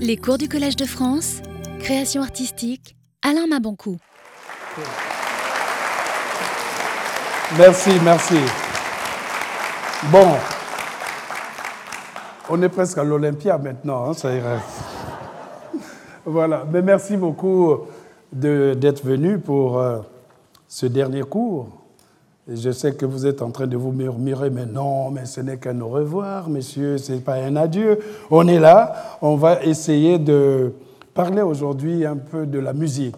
Les cours du Collège de France, création artistique, Alain Maboncou. Merci, merci. Bon, on est presque à l'Olympia maintenant, hein, ça irait. Voilà, mais merci beaucoup d'être venu pour euh, ce dernier cours. Je sais que vous êtes en train de vous murmurer, mais non, mais ce n'est qu'un au revoir, messieurs, ce n'est pas un adieu. On est là, on va essayer de parler aujourd'hui un peu de la musique.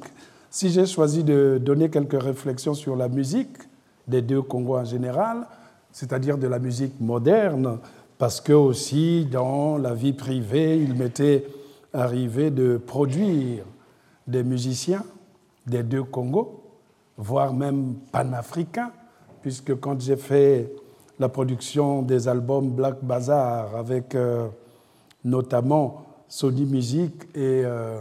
Si j'ai choisi de donner quelques réflexions sur la musique des deux Congos en général, c'est-à-dire de la musique moderne, parce que aussi dans la vie privée, il m'était arrivé de produire des musiciens des deux Congos, voire même panafricains, puisque quand j'ai fait la production des albums Black Bazaar avec euh, notamment Sony Music et euh,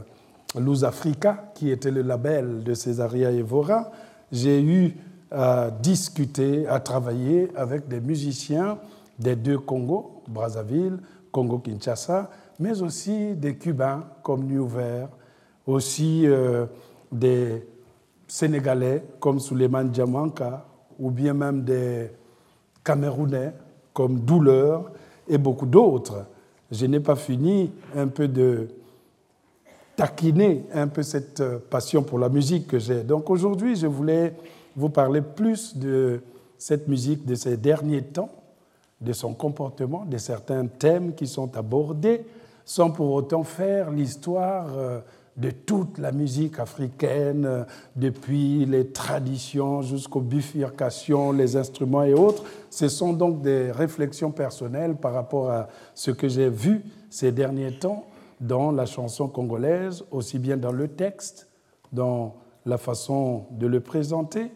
Luz Africa, qui était le label de Césaria Evora, j'ai eu à discuter, à travailler avec des musiciens des deux Congos, Brazzaville, Congo-Kinshasa, mais aussi des Cubains comme Newver, aussi euh, des Sénégalais comme Suleiman Djamanka, ou bien même des Camerounais comme Douleur et beaucoup d'autres. Je n'ai pas fini un peu de taquiner un peu cette passion pour la musique que j'ai. Donc aujourd'hui, je voulais vous parler plus de cette musique de ces derniers temps, de son comportement, de certains thèmes qui sont abordés, sans pour autant faire l'histoire euh, de toute la musique africaine, depuis les traditions jusqu'aux bifurcations, les instruments et autres. Ce sont donc des réflexions personnelles par rapport à ce que j'ai vu ces derniers temps dans la chanson congolaise, aussi bien dans le texte, dans la façon de le présenter,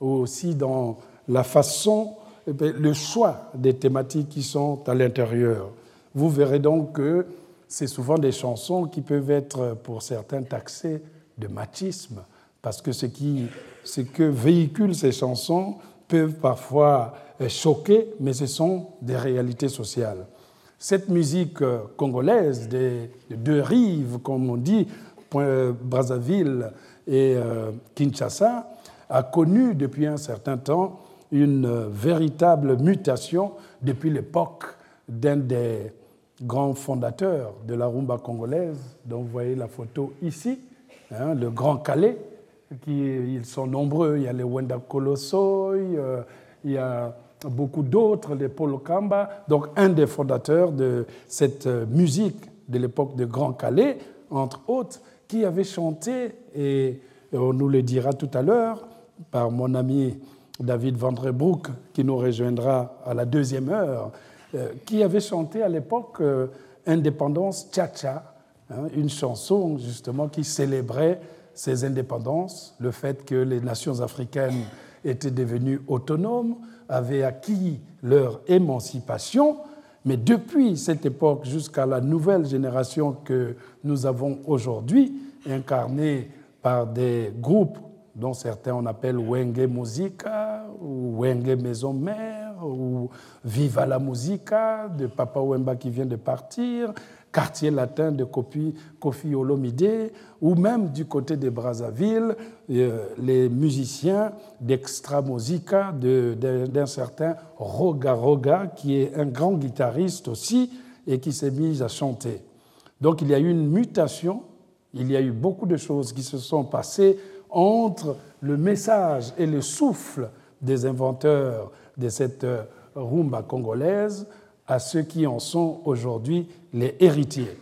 aussi dans la façon, eh le choix des thématiques qui sont à l'intérieur. Vous verrez donc que c'est souvent des chansons qui peuvent être, pour certains, taxées de machisme, parce que ce, qui, ce que véhiculent ces chansons peuvent parfois choquer, mais ce sont des réalités sociales. Cette musique congolaise des deux rives, comme on dit, Brazzaville et euh, Kinshasa, a connu depuis un certain temps une véritable mutation depuis l'époque d'un des grand fondateur de la rumba congolaise, dont vous voyez la photo ici, hein, le Grand Calais, qui, ils sont nombreux. Il y a les Wenda Kolosoy, euh, il y a beaucoup d'autres, les Polo Kamba. Donc, un des fondateurs de cette euh, musique de l'époque de Grand Calais, entre autres, qui avait chanté, et on nous le dira tout à l'heure, par mon ami David Vandrebroek, qui nous rejoindra à la deuxième heure, euh, qui avait chanté à l'époque euh, Indépendance Tcha-Tcha, hein, une chanson justement qui célébrait ces indépendances, le fait que les nations africaines étaient devenues autonomes, avaient acquis leur émancipation, mais depuis cette époque jusqu'à la nouvelle génération que nous avons aujourd'hui, incarnée par des groupes dont certains on appelle Wenge Musica ou Wenge Maison Mère ou Viva la Musica de Papa Wemba qui vient de partir, Quartier latin de Kofi Olomide ou même du côté de Brazzaville, euh, les musiciens d'Extra Musica d'un certain Roga Roga qui est un grand guitariste aussi et qui s'est mis à chanter. Donc il y a eu une mutation, il y a eu beaucoup de choses qui se sont passées entre le message et le souffle des inventeurs de cette euh, rumba congolaise à ceux qui en sont aujourd'hui les héritiers.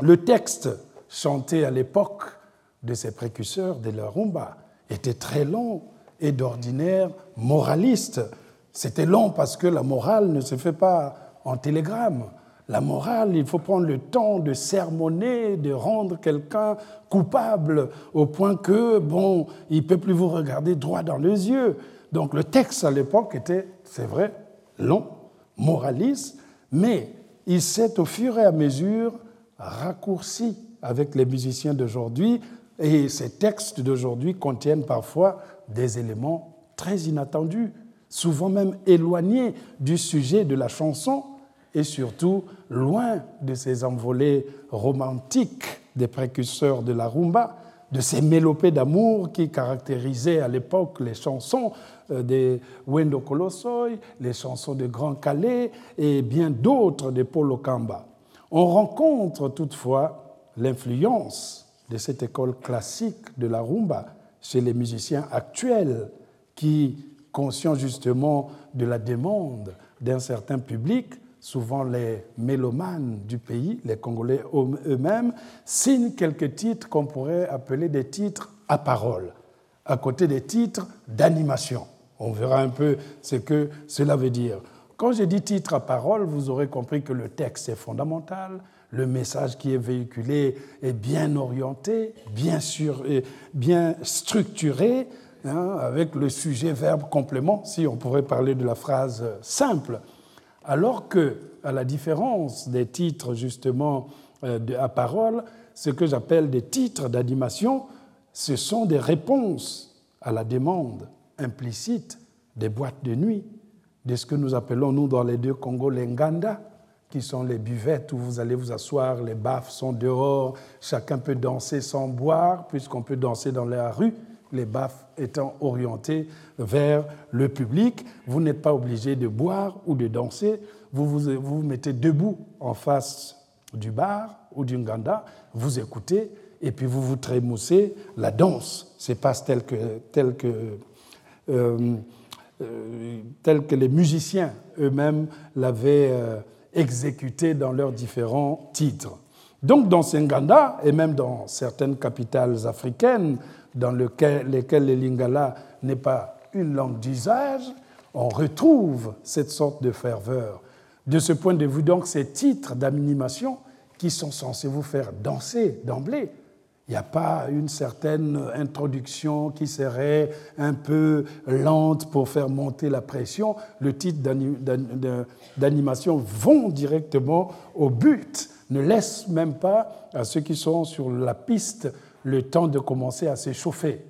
Le texte chanté à l'époque de ces précurseurs de la rumba était très long et d'ordinaire moraliste. C'était long parce que la morale ne se fait pas en télégramme. La morale, il faut prendre le temps de sermonner, de rendre quelqu'un coupable au point que, bon, il ne peut plus vous regarder droit dans les yeux. Donc le texte à l'époque était, c'est vrai, long, moraliste, mais il s'est au fur et à mesure raccourci avec les musiciens d'aujourd'hui et ces textes d'aujourd'hui contiennent parfois des éléments très inattendus, souvent même éloignés du sujet de la chanson et surtout loin de ces envolées romantiques des précurseurs de la rumba, de ces mélopées d'amour qui caractérisaient à l'époque les chansons euh, des Wendo Colossoy, les chansons de Grand Calais et bien d'autres de Polo Kamba. On rencontre toutefois l'influence de cette école classique de la rumba chez les musiciens actuels qui, conscients justement de la demande d'un certain public, souvent les mélomanes du pays, les Congolais eux-mêmes, signent quelques titres qu'on pourrait appeler des titres à parole, à côté des titres d'animation. On verra un peu ce que cela veut dire. Quand je dis titre à parole, vous aurez compris que le texte est fondamental, le message qui est véhiculé est bien orienté, bien structuré, hein, avec le sujet, verbe, complément, si on pourrait parler de la phrase simple. Alors que, à la différence des titres justement euh, à parole, ce que j'appelle des titres d'animation, ce sont des réponses à la demande implicite des boîtes de nuit, de ce que nous appelons, nous, dans les deux Congos, les nganda, qui sont les buvettes où vous allez vous asseoir, les baffes sont dehors, chacun peut danser sans boire, puisqu'on peut danser dans la rue, les baffes étant orientées vers le public. Vous n'êtes pas obligé de boire ou de danser, vous vous, vous mettez debout en face du bar ou du nganda, vous écoutez, et puis vous vous trémoussez, la danse se passe telle que, telle que euh, euh, que les musiciens eux-mêmes l'avaient euh, exécuté dans leurs différents titres. Donc dans Senganda, et même dans certaines capitales africaines dans lesquelles, le lingala n'est pas une langue d'usage, on retrouve cette sorte de ferveur. De ce point de vue, donc, ces titres d'animation qui sont censés vous faire danser d'emblée, il n'y a pas une certaine introduction qui serait un peu lente pour faire monter la pression. Le titre d'animation vont directement au but, ne laisse même pas à ceux qui sont sur la piste le temps de commencer à s'échauffer.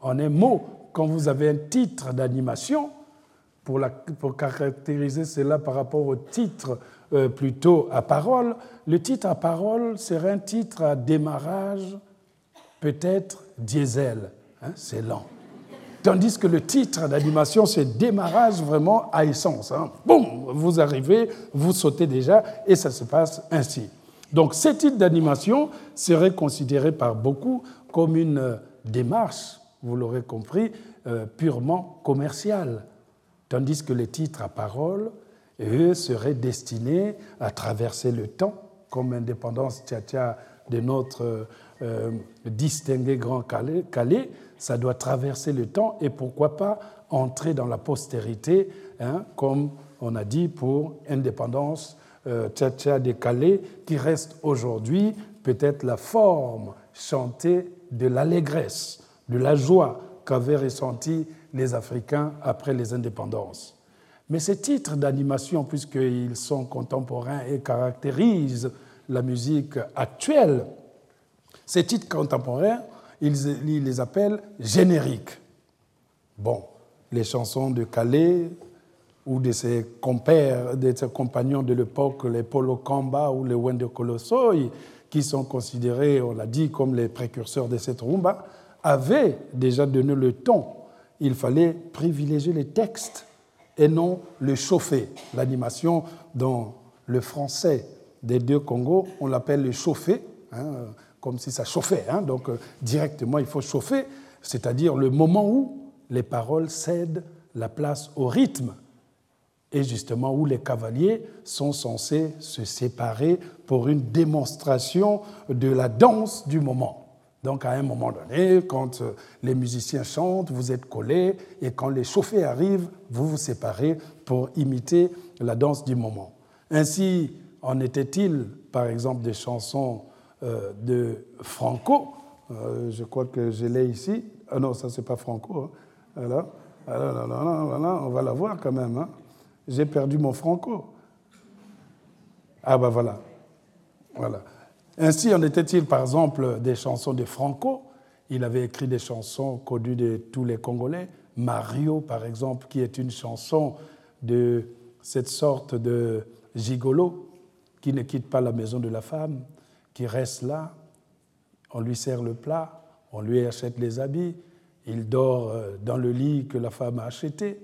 En un mot, quand vous avez un titre d'animation, pour, caractériser cela par rapport au titre euh, plutôt à parole, le titre à parole serait un titre à démarrage peut-être diesel, hein, c'est lent. Tandis que le titre d'animation, c'est démarrage vraiment à essence. Hein. Boum, vous arrivez, vous sautez déjà, et ça se passe ainsi. Donc, ce titre d'animation serait considéré par beaucoup comme une euh, démarche, vous l'aurez compris, euh, purement commerciale. Tandis que les titres à parole, eux, seraient destinés à traverser le temps, comme Indépendance Tcha de notre euh, distingué Grand Calais, ça doit traverser le temps et pourquoi pas entrer dans la postérité, hein, comme on a dit pour Indépendance euh, Tcha de qui reste aujourd'hui peut-être la forme chantée de l'allégresse, de la joie qu'avaient ressenti les Africains après les indépendances. Mais ces titres d'animation, puisqu'ils sont contemporains et caractérisent la musique actuelle, ces titres contemporains, ils, les appellent génériques. Bon, les chansons de Calais ou de ses compères, de ses compagnons de l'époque, les Polo Kamba ou les Wende Kolosoi, qui sont considérés, on l'a dit, comme les précurseurs de cette rumba, avaient déjà donné le ton il fallait privilégier les textes et non le chauffer. L'animation dans le français des deux Congos, on l'appelle le chauffer, hein, comme si ça chauffait. Hein. donc euh, directement, il faut chauffer, c'est-à-dire le moment où les paroles cèdent la place au rythme et justement où les cavaliers sont censés se séparer pour une démonstration de la danse du moment. Donc à un moment donné, quand euh, les musiciens chantent, vous êtes collés, et quand les chauffés arrivent, vous vous séparez pour imiter la danse du moment. Ainsi en était-il, par exemple, des chansons de Franco. Euh, je crois que je l'ai ici. Ah non, ça c'est pas Franco. Hein. Alors, on va la voir quand même. Hein. J'ai perdu mon Franco. Ah ben voilà. Voilà. Ainsi en était-il, par exemple, des chansons de Franco. Il avait écrit des chansons connues de tous les Congolais. Mario, par exemple, qui est une chanson de cette sorte de gigolo qui ne quitte pas la maison de la femme, qui reste là, on lui sert le plat, on lui achète les habits, il dort euh, dans le lit que la femme a acheté.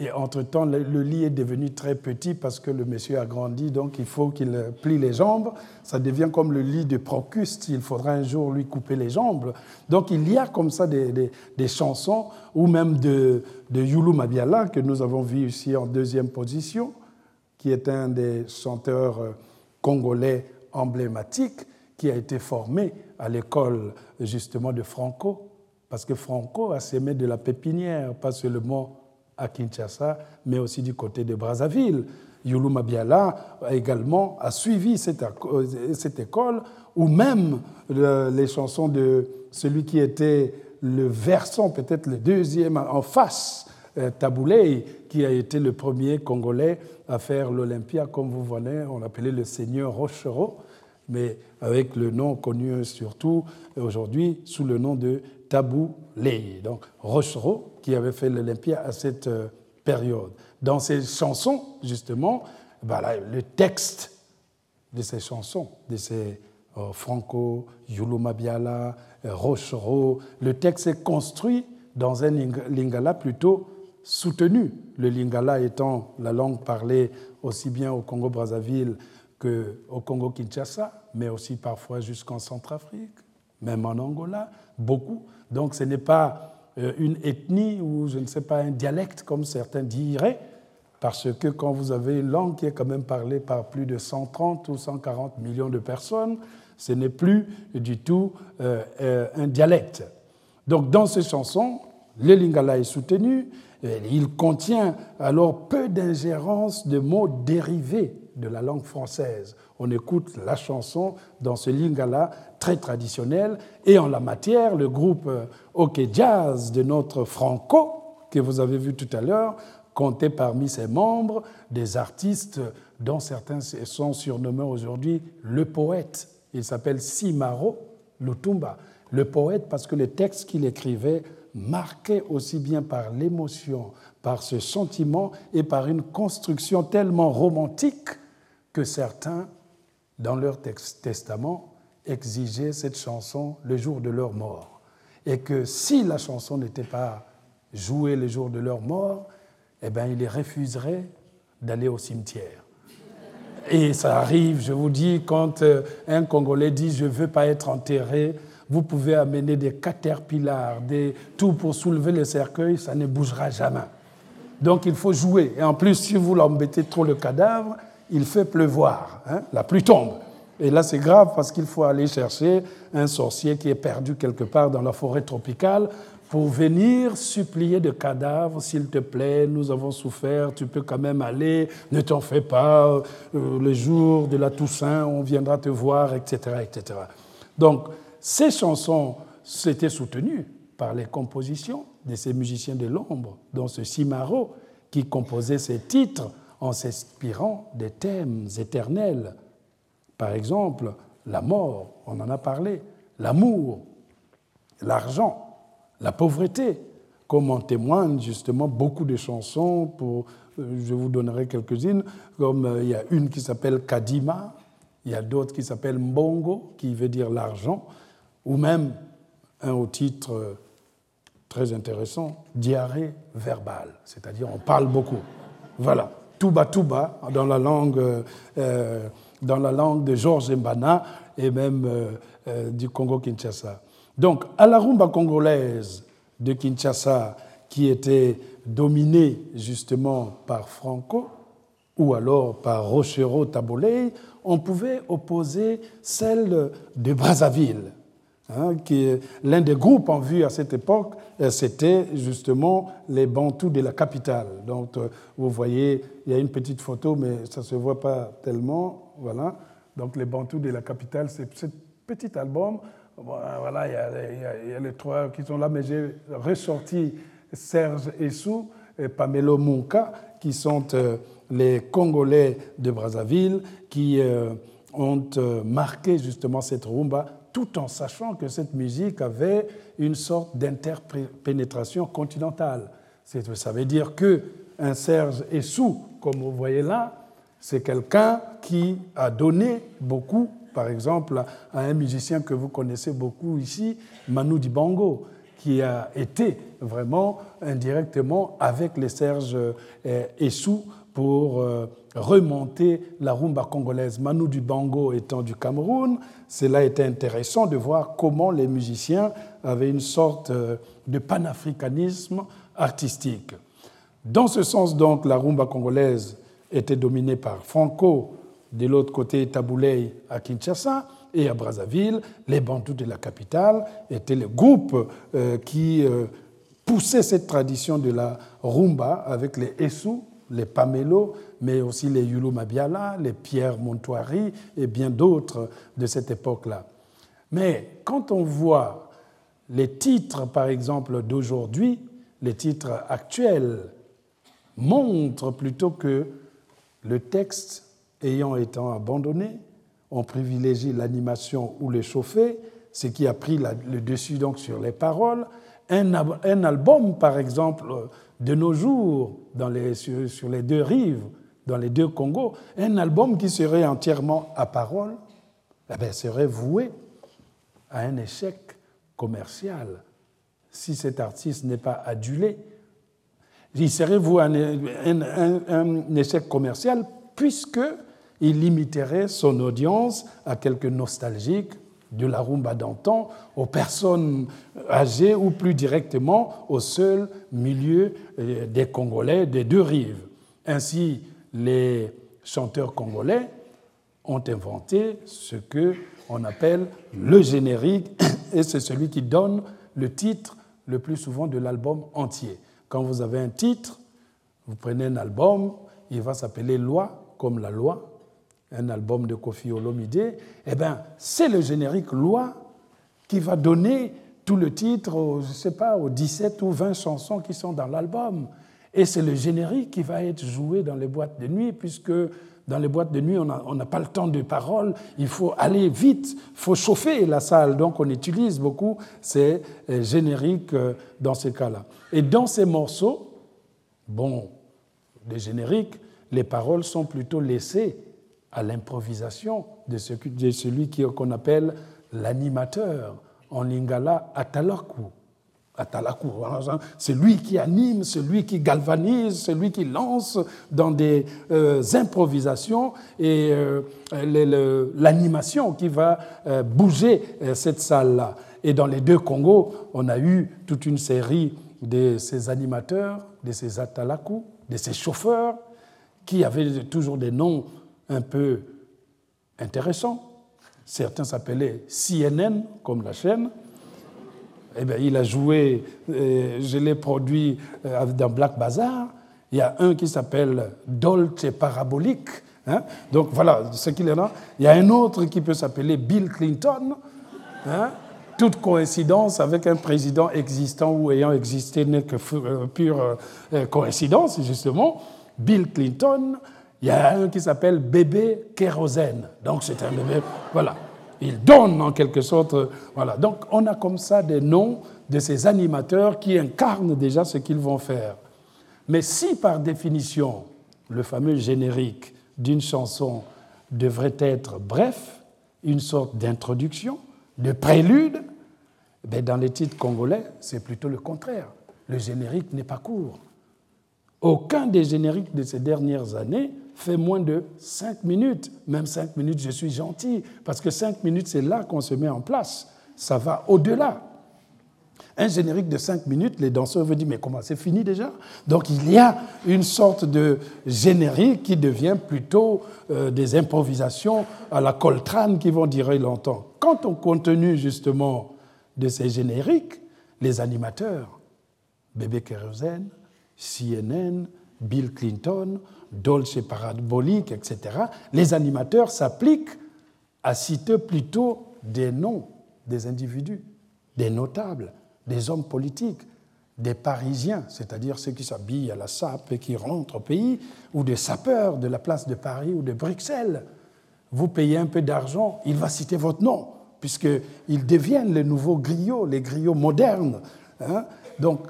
Et entre-temps, le lit est devenu très petit parce que le monsieur a grandi, donc il faut qu'il plie les jambes. Ça devient comme le lit de Procuste, il faudra un jour lui couper les jambes. Donc il y a comme ça des, chansons, ou même de, de Yulu Mabiala, que nous avons vu ici en deuxième position, qui est un des chanteurs euh, congolais emblématiques, qui a été formé à l'école justement de Franco, parce que Franco a sémé de la pépinière, pas seulement à Kinshasa, mais aussi du côté de Brazzaville. Yulu Mabiala également a suivi cette, cette école, ou même les chansons de celui qui était le versant, peut-être le deuxième en face, euh, Taboulé, qui a été le premier Congolais à faire l'Olympia, comme vous voyez, on l'appelait le Seigneur Rochereau, mais avec le nom connu surtout aujourd'hui sous le nom de Tabou Lei, donc Rochereau, qui avait fait l'Olympia à cette euh, période. Dans ces chansons, justement, le texte de ces chansons, de ces euh, Franco, Yulu Mabiala, euh, Rochereau, le texte est construit dans un lingala plutôt soutenu, le lingala étant la langue parlée aussi bien au Congo-Brazzaville qu'au Congo-Kinshasa, mais aussi parfois jusqu'en Centrafrique, même en Angola, beaucoup. Donc ce n'est pas euh, une ethnie ou je ne sais pas un dialecte comme certains diraient, parce que quand vous avez une langue qui est quand même parlée par plus de 130 ou 140 millions de personnes, ce n'est plus du tout euh, euh, un dialecte. Donc dans ces chansons, le lingala est soutenu, il contient alors peu d'ingérence de mots dérivés de la langue française. On écoute la chanson dans ce lingala très traditionnel. Et en la matière, le groupe euh, OK Jazz de notre Franco, que vous avez vu tout à l'heure, comptait parmi ses membres des artistes dont certains sont surnommés aujourd'hui le poète. Il s'appelle Simaro Lutumba. Le poète parce que les textes qu'il écrivait marquaient aussi bien par l'émotion, par ce sentiment et par une construction tellement romantique que certains, dans leur testament, exigeaient cette chanson le jour de leur mort. Et que si la chanson n'était pas jouée le jour de leur mort, eh bien, ils refuseraient d'aller au cimetière. Et ça arrive, je vous dis, quand euh, un Congolais dit je ne veux pas être enterré, vous pouvez amener des caterpillars, des, tout pour soulever le cercueil, ça ne bougera jamais. Donc il faut jouer. Et en plus, si vous l'embêtez trop le cadavre, il fait pleuvoir, hein, la pluie tombe. Et là, c'est grave parce qu'il faut aller chercher un sorcier qui est perdu quelque part dans la forêt tropicale pour venir supplier de cadavres, s'il te plaît, nous avons souffert, tu peux quand même aller, ne t'en fais pas, euh, le jour de la Toussaint, on viendra te voir, etc. etc. Donc, ces chansons s'étaient soutenues par les compositions de ces musiciens de l'ombre, dont ce Simaro, qui composait ces titres en s'inspirant des thèmes éternels. Par exemple, la mort, on en a parlé, l'amour, l'argent, la pauvreté, comme en témoignent justement beaucoup de chansons, pour, euh, je vous donnerai quelques-unes, comme euh, il y a une qui s'appelle Kadima, il y a d'autres qui s'appellent Mbongo, qui veut dire l'argent, ou même un au titre euh, très intéressant, diarrhée verbale, c'est-à-dire on parle beaucoup. Voilà. Tuba Tuba dans la langue, euh, dans la langue de Georges Mbana et même euh, euh, du Congo-Kinshasa. Donc, à la rumba congolaise de Kinshasa, qui était dominée justement par Franco ou alors par Rochero Tabolei, on pouvait opposer celle de Brazzaville, Hein, l'un des groupes en vue à cette époque, euh, c'était justement les Bantous de la capitale. Donc, euh, vous voyez, il y a une petite photo, mais ça ne se voit pas tellement. Voilà. Donc, les Bantous de la capitale, c'est ce petit album. Voilà, il y, a, les trois qui sont là, mais j'ai ressorti Serge Essou et Pamelo Munka, qui sont euh, les Congolais de Brazzaville, qui ont marqué justement cette rumba tout en sachant que cette musique avait une sorte d'interpénétration continentale. Ça veut dire que un Serge Essou, comme vous voyez là, c'est quelqu'un qui a donné beaucoup, par exemple, à un musicien que vous connaissez beaucoup ici, Manu Dibango, qui a été vraiment indirectement avec les Serge Essou pour euh, remonter la rumba congolaise. Manu Dibango étant du Cameroun, cela était intéressant de voir comment les musiciens avaient une sorte euh, de panafricanisme artistique. Dans ce sens, donc, la rumba congolaise était dominée par Franco, de l'autre côté Tabouley à Kinshasa, et à Brazzaville, les Bantous de la capitale étaient le groupe euh, qui poussait cette tradition de la rumba avec les Essou, les Pamelo, mais aussi les Yulu Mabiala, les Pierre Montoiri et bien d'autres de cette époque-là. Mais quand on voit les titres, par exemple, d'aujourd'hui, les titres actuels, montrent plutôt que le texte ayant été abandonné, on privilégie l'animation ou le chauffer, ce qui a pris le dessus donc sur les paroles. Un, album, par exemple, de nos jours, sur, les deux rives, dans les deux Congos, un album qui serait entièrement à parole, eh bien, serait voué à un échec commercial si cet artiste n'est pas adulé. Il serait voué à un échec commercial puisque il limiterait son audience à quelques nostalgiques de la rumba d'antan, aux personnes âgées ou plus directement au seul milieu euh, des Congolais des deux rives. Ainsi, les chanteurs congolais ont inventé ce que on appelle le générique, et c'est celui qui donne le titre le plus souvent de l'album entier. Quand vous avez un titre, vous prenez un album, il va s'appeler Loi comme la loi, un album de Kofi Olomide, eh bien, c'est le générique Loi qui va donner tout le titre, aux, je sais pas, aux 17 ou 20 chansons qui sont dans l'album. Et c'est le générique qui va être joué dans les boîtes de nuit, puisque dans les boîtes de nuit, on n'a pas le temps de parole, il faut aller vite, il faut chauffer la salle. Donc on utilise beaucoup ces euh, génériques euh, dans ces cas-là. Et dans ces morceaux, bon, les génériques, les paroles sont plutôt laissées à l'improvisation de, celui qu'on appelle l'animateur, en lingala atalaku. Atalaku, c'est lui qui anime, celui qui galvanise, celui qui lance dans des euh, improvisations et euh, l'animation qui va euh, bouger cette salle-là. Et dans les deux Congos, on a eu toute une série de ces animateurs, de ces atalaku, de ces chauffeurs, qui avaient toujours des noms un peu intéressant. Certains s'appelaient CNN, comme la chaîne. Eh bien, il a joué, euh, je l'ai produit euh, dans Black Bazaar. Il y a un qui s'appelle Dolce Parabolique. Hein. Donc voilà ce qu'il y en a. Il y a un autre qui peut s'appeler Bill Clinton. Hein. Toute coïncidence avec un président existant ou ayant existé n'est que euh, pure coïncidence, justement. Bill Clinton, il y a un qui s'appelle bébé kérosène. Donc c'est un bébé, voilà. Il donne en quelque sorte, voilà. Donc on a comme ça des noms de ces animateurs qui incarnent déjà ce qu'ils vont faire. Mais si par définition le fameux générique d'une chanson devrait être bref, une sorte d'introduction, de prélude, ben dans les titres congolais, c'est plutôt le contraire. Le générique n'est pas court. Aucun des génériques de ces dernières années fait moins de 5 minutes. Même 5 minutes, je suis gentil, parce que 5 minutes, c'est là qu'on se met en place. Ça va au-delà. Un générique de 5 minutes, les danseurs vont dire, mais comment, c'est fini déjà? Donc il y a une sorte de générique qui devient plutôt euh, des improvisations à la Coltrane qui vont durer longtemps. Quant au contenu justement de ces génériques, les animateurs, Bébé Kérosène, CNN, Bill Clinton, Dolce Parabolique, etc., les animateurs s'appliquent à citer plutôt des noms des individus, des notables, des hommes politiques, des Parisiens, c'est-à-dire ceux qui s'habillent à la sape et qui rentrent au pays, ou des sapeurs de la place de Paris ou de Bruxelles. Vous payez un peu d'argent, il va citer votre nom, puisqu'ils deviennent les nouveaux griots, les griots modernes. Hein. Donc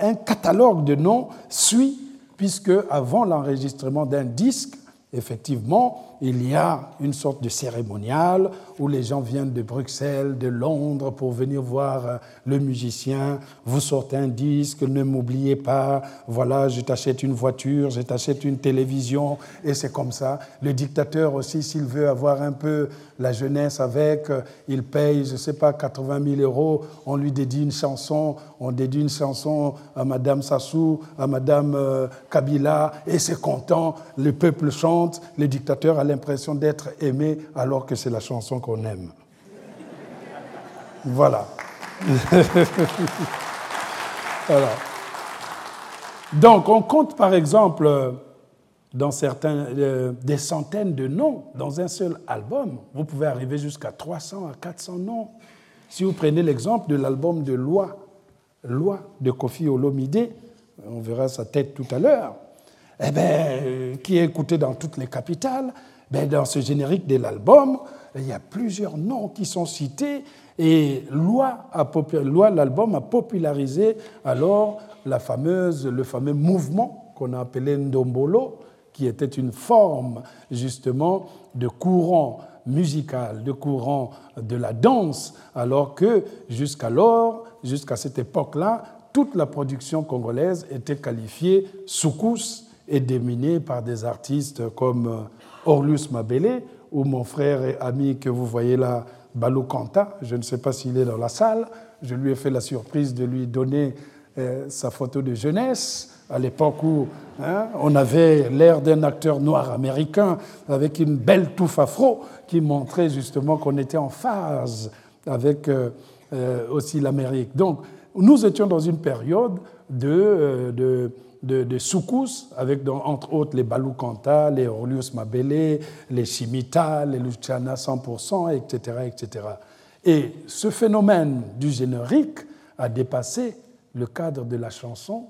un catalogue de noms suit puisque avant l'enregistrement d'un disque, effectivement, il y a une sorte de cérémonial où les gens viennent de Bruxelles, de Londres pour venir voir euh, le musicien. Vous sortez un disque, ne m'oubliez pas. Voilà, je t'achète une voiture, je t'achète une télévision, et c'est comme ça. Le dictateur aussi, s'il veut avoir un peu la jeunesse avec, euh, il paye, je ne sais pas, 80 000 euros. On lui dédie une chanson, on dédie une chanson à Madame Sassou, à Madame euh, Kabila, et c'est content. Le peuple chante, le dictateur l'impression d'être aimé alors que c'est la chanson qu'on aime. Voilà. Donc, on compte par exemple dans certains, euh, des centaines de noms dans un seul album. Vous pouvez arriver jusqu'à 300 à 400 noms. Si vous prenez l'exemple de l'album de Loi, Loi de Kofi Olomide, on verra sa tête tout à l'heure, eh ben, qui est écouté dans toutes les capitales, ben, dans ce générique de l'album, il y a plusieurs noms qui sont cités et Loi, l'album a popularisé alors la fameuse, le fameux mouvement qu'on a appelé Ndombolo, qui était une forme justement de courant musical, de courant de la danse, alors que jusqu'alors, jusqu'à cette époque-là, toute la production congolaise était qualifiée soukous et dominée par des artistes comme euh, Orlus Mabele ou mon frère et ami que vous voyez là, Balou Kanta. Je ne sais pas s'il est dans la salle. Je lui ai fait la surprise de lui donner euh, sa photo de jeunesse à l'époque où hein, on avait l'air d'un acteur noir américain avec une belle touffe afro qui montrait justement qu'on était en phase avec euh, euh, aussi l'Amérique. Donc nous étions dans une période de, de, de, de soukous, avec entre autres les Kanta, les Orlius Mabele, les Chimita, les Luciana 100%, etc., etc. Et ce phénomène du générique a dépassé le cadre de la chanson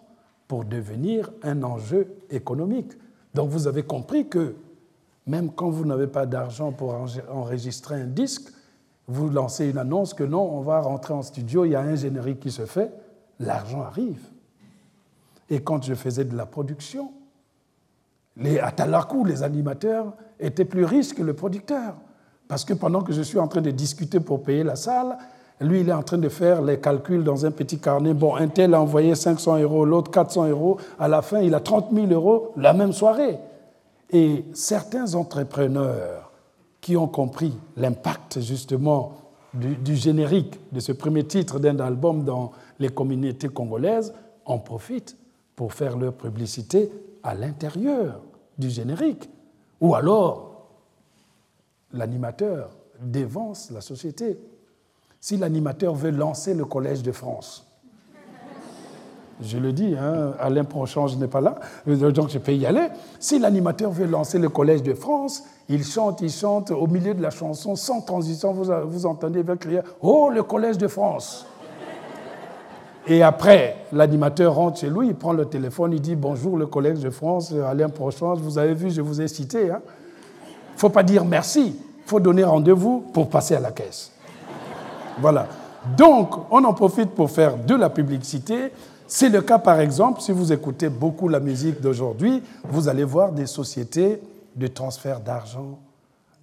pour devenir un enjeu économique. Donc vous avez compris que même quand vous n'avez pas d'argent pour enregistrer un disque, vous lancez une annonce que non, on va rentrer en studio, il y a un générique qui se fait, l'argent arrive. Et quand je faisais de la production, les Atalakou, les animateurs, étaient plus riches que le producteur. Parce que pendant que je suis en train de discuter pour payer la salle, lui, il est en train de faire les calculs dans un petit carnet. Bon, un tel a envoyé 500 euros, l'autre 400 euros. À la fin, il a 30 000 euros la même soirée. Et certains entrepreneurs qui ont compris l'impact justement du, générique de ce premier titre d'un album dans les communautés congolaises en profitent pour faire leur publicité à l'intérieur du générique. Ou alors, l'animateur dévance la société si l'animateur veut lancer le Collège de France, je le dis, hein, Alain Pronchange n'est pas là, donc je peux y aller. Si l'animateur veut lancer le Collège de France, il chante, il chante, au milieu de la chanson, sans transition, vous, entendez, il crier Oh, le Collège de France Et après, l'animateur rentre chez lui, il prend le téléphone, il dit Bonjour, le Collège de France, Alain Pronchange, vous avez vu, je vous ai cité. Il hein. ne faut pas dire merci, il faut donner rendez-vous pour passer à la caisse. Voilà. Donc, on en profite pour faire de la publicité. C'est le cas, par exemple, si vous écoutez beaucoup la musique d'aujourd'hui, vous allez voir des sociétés de transfert d'argent,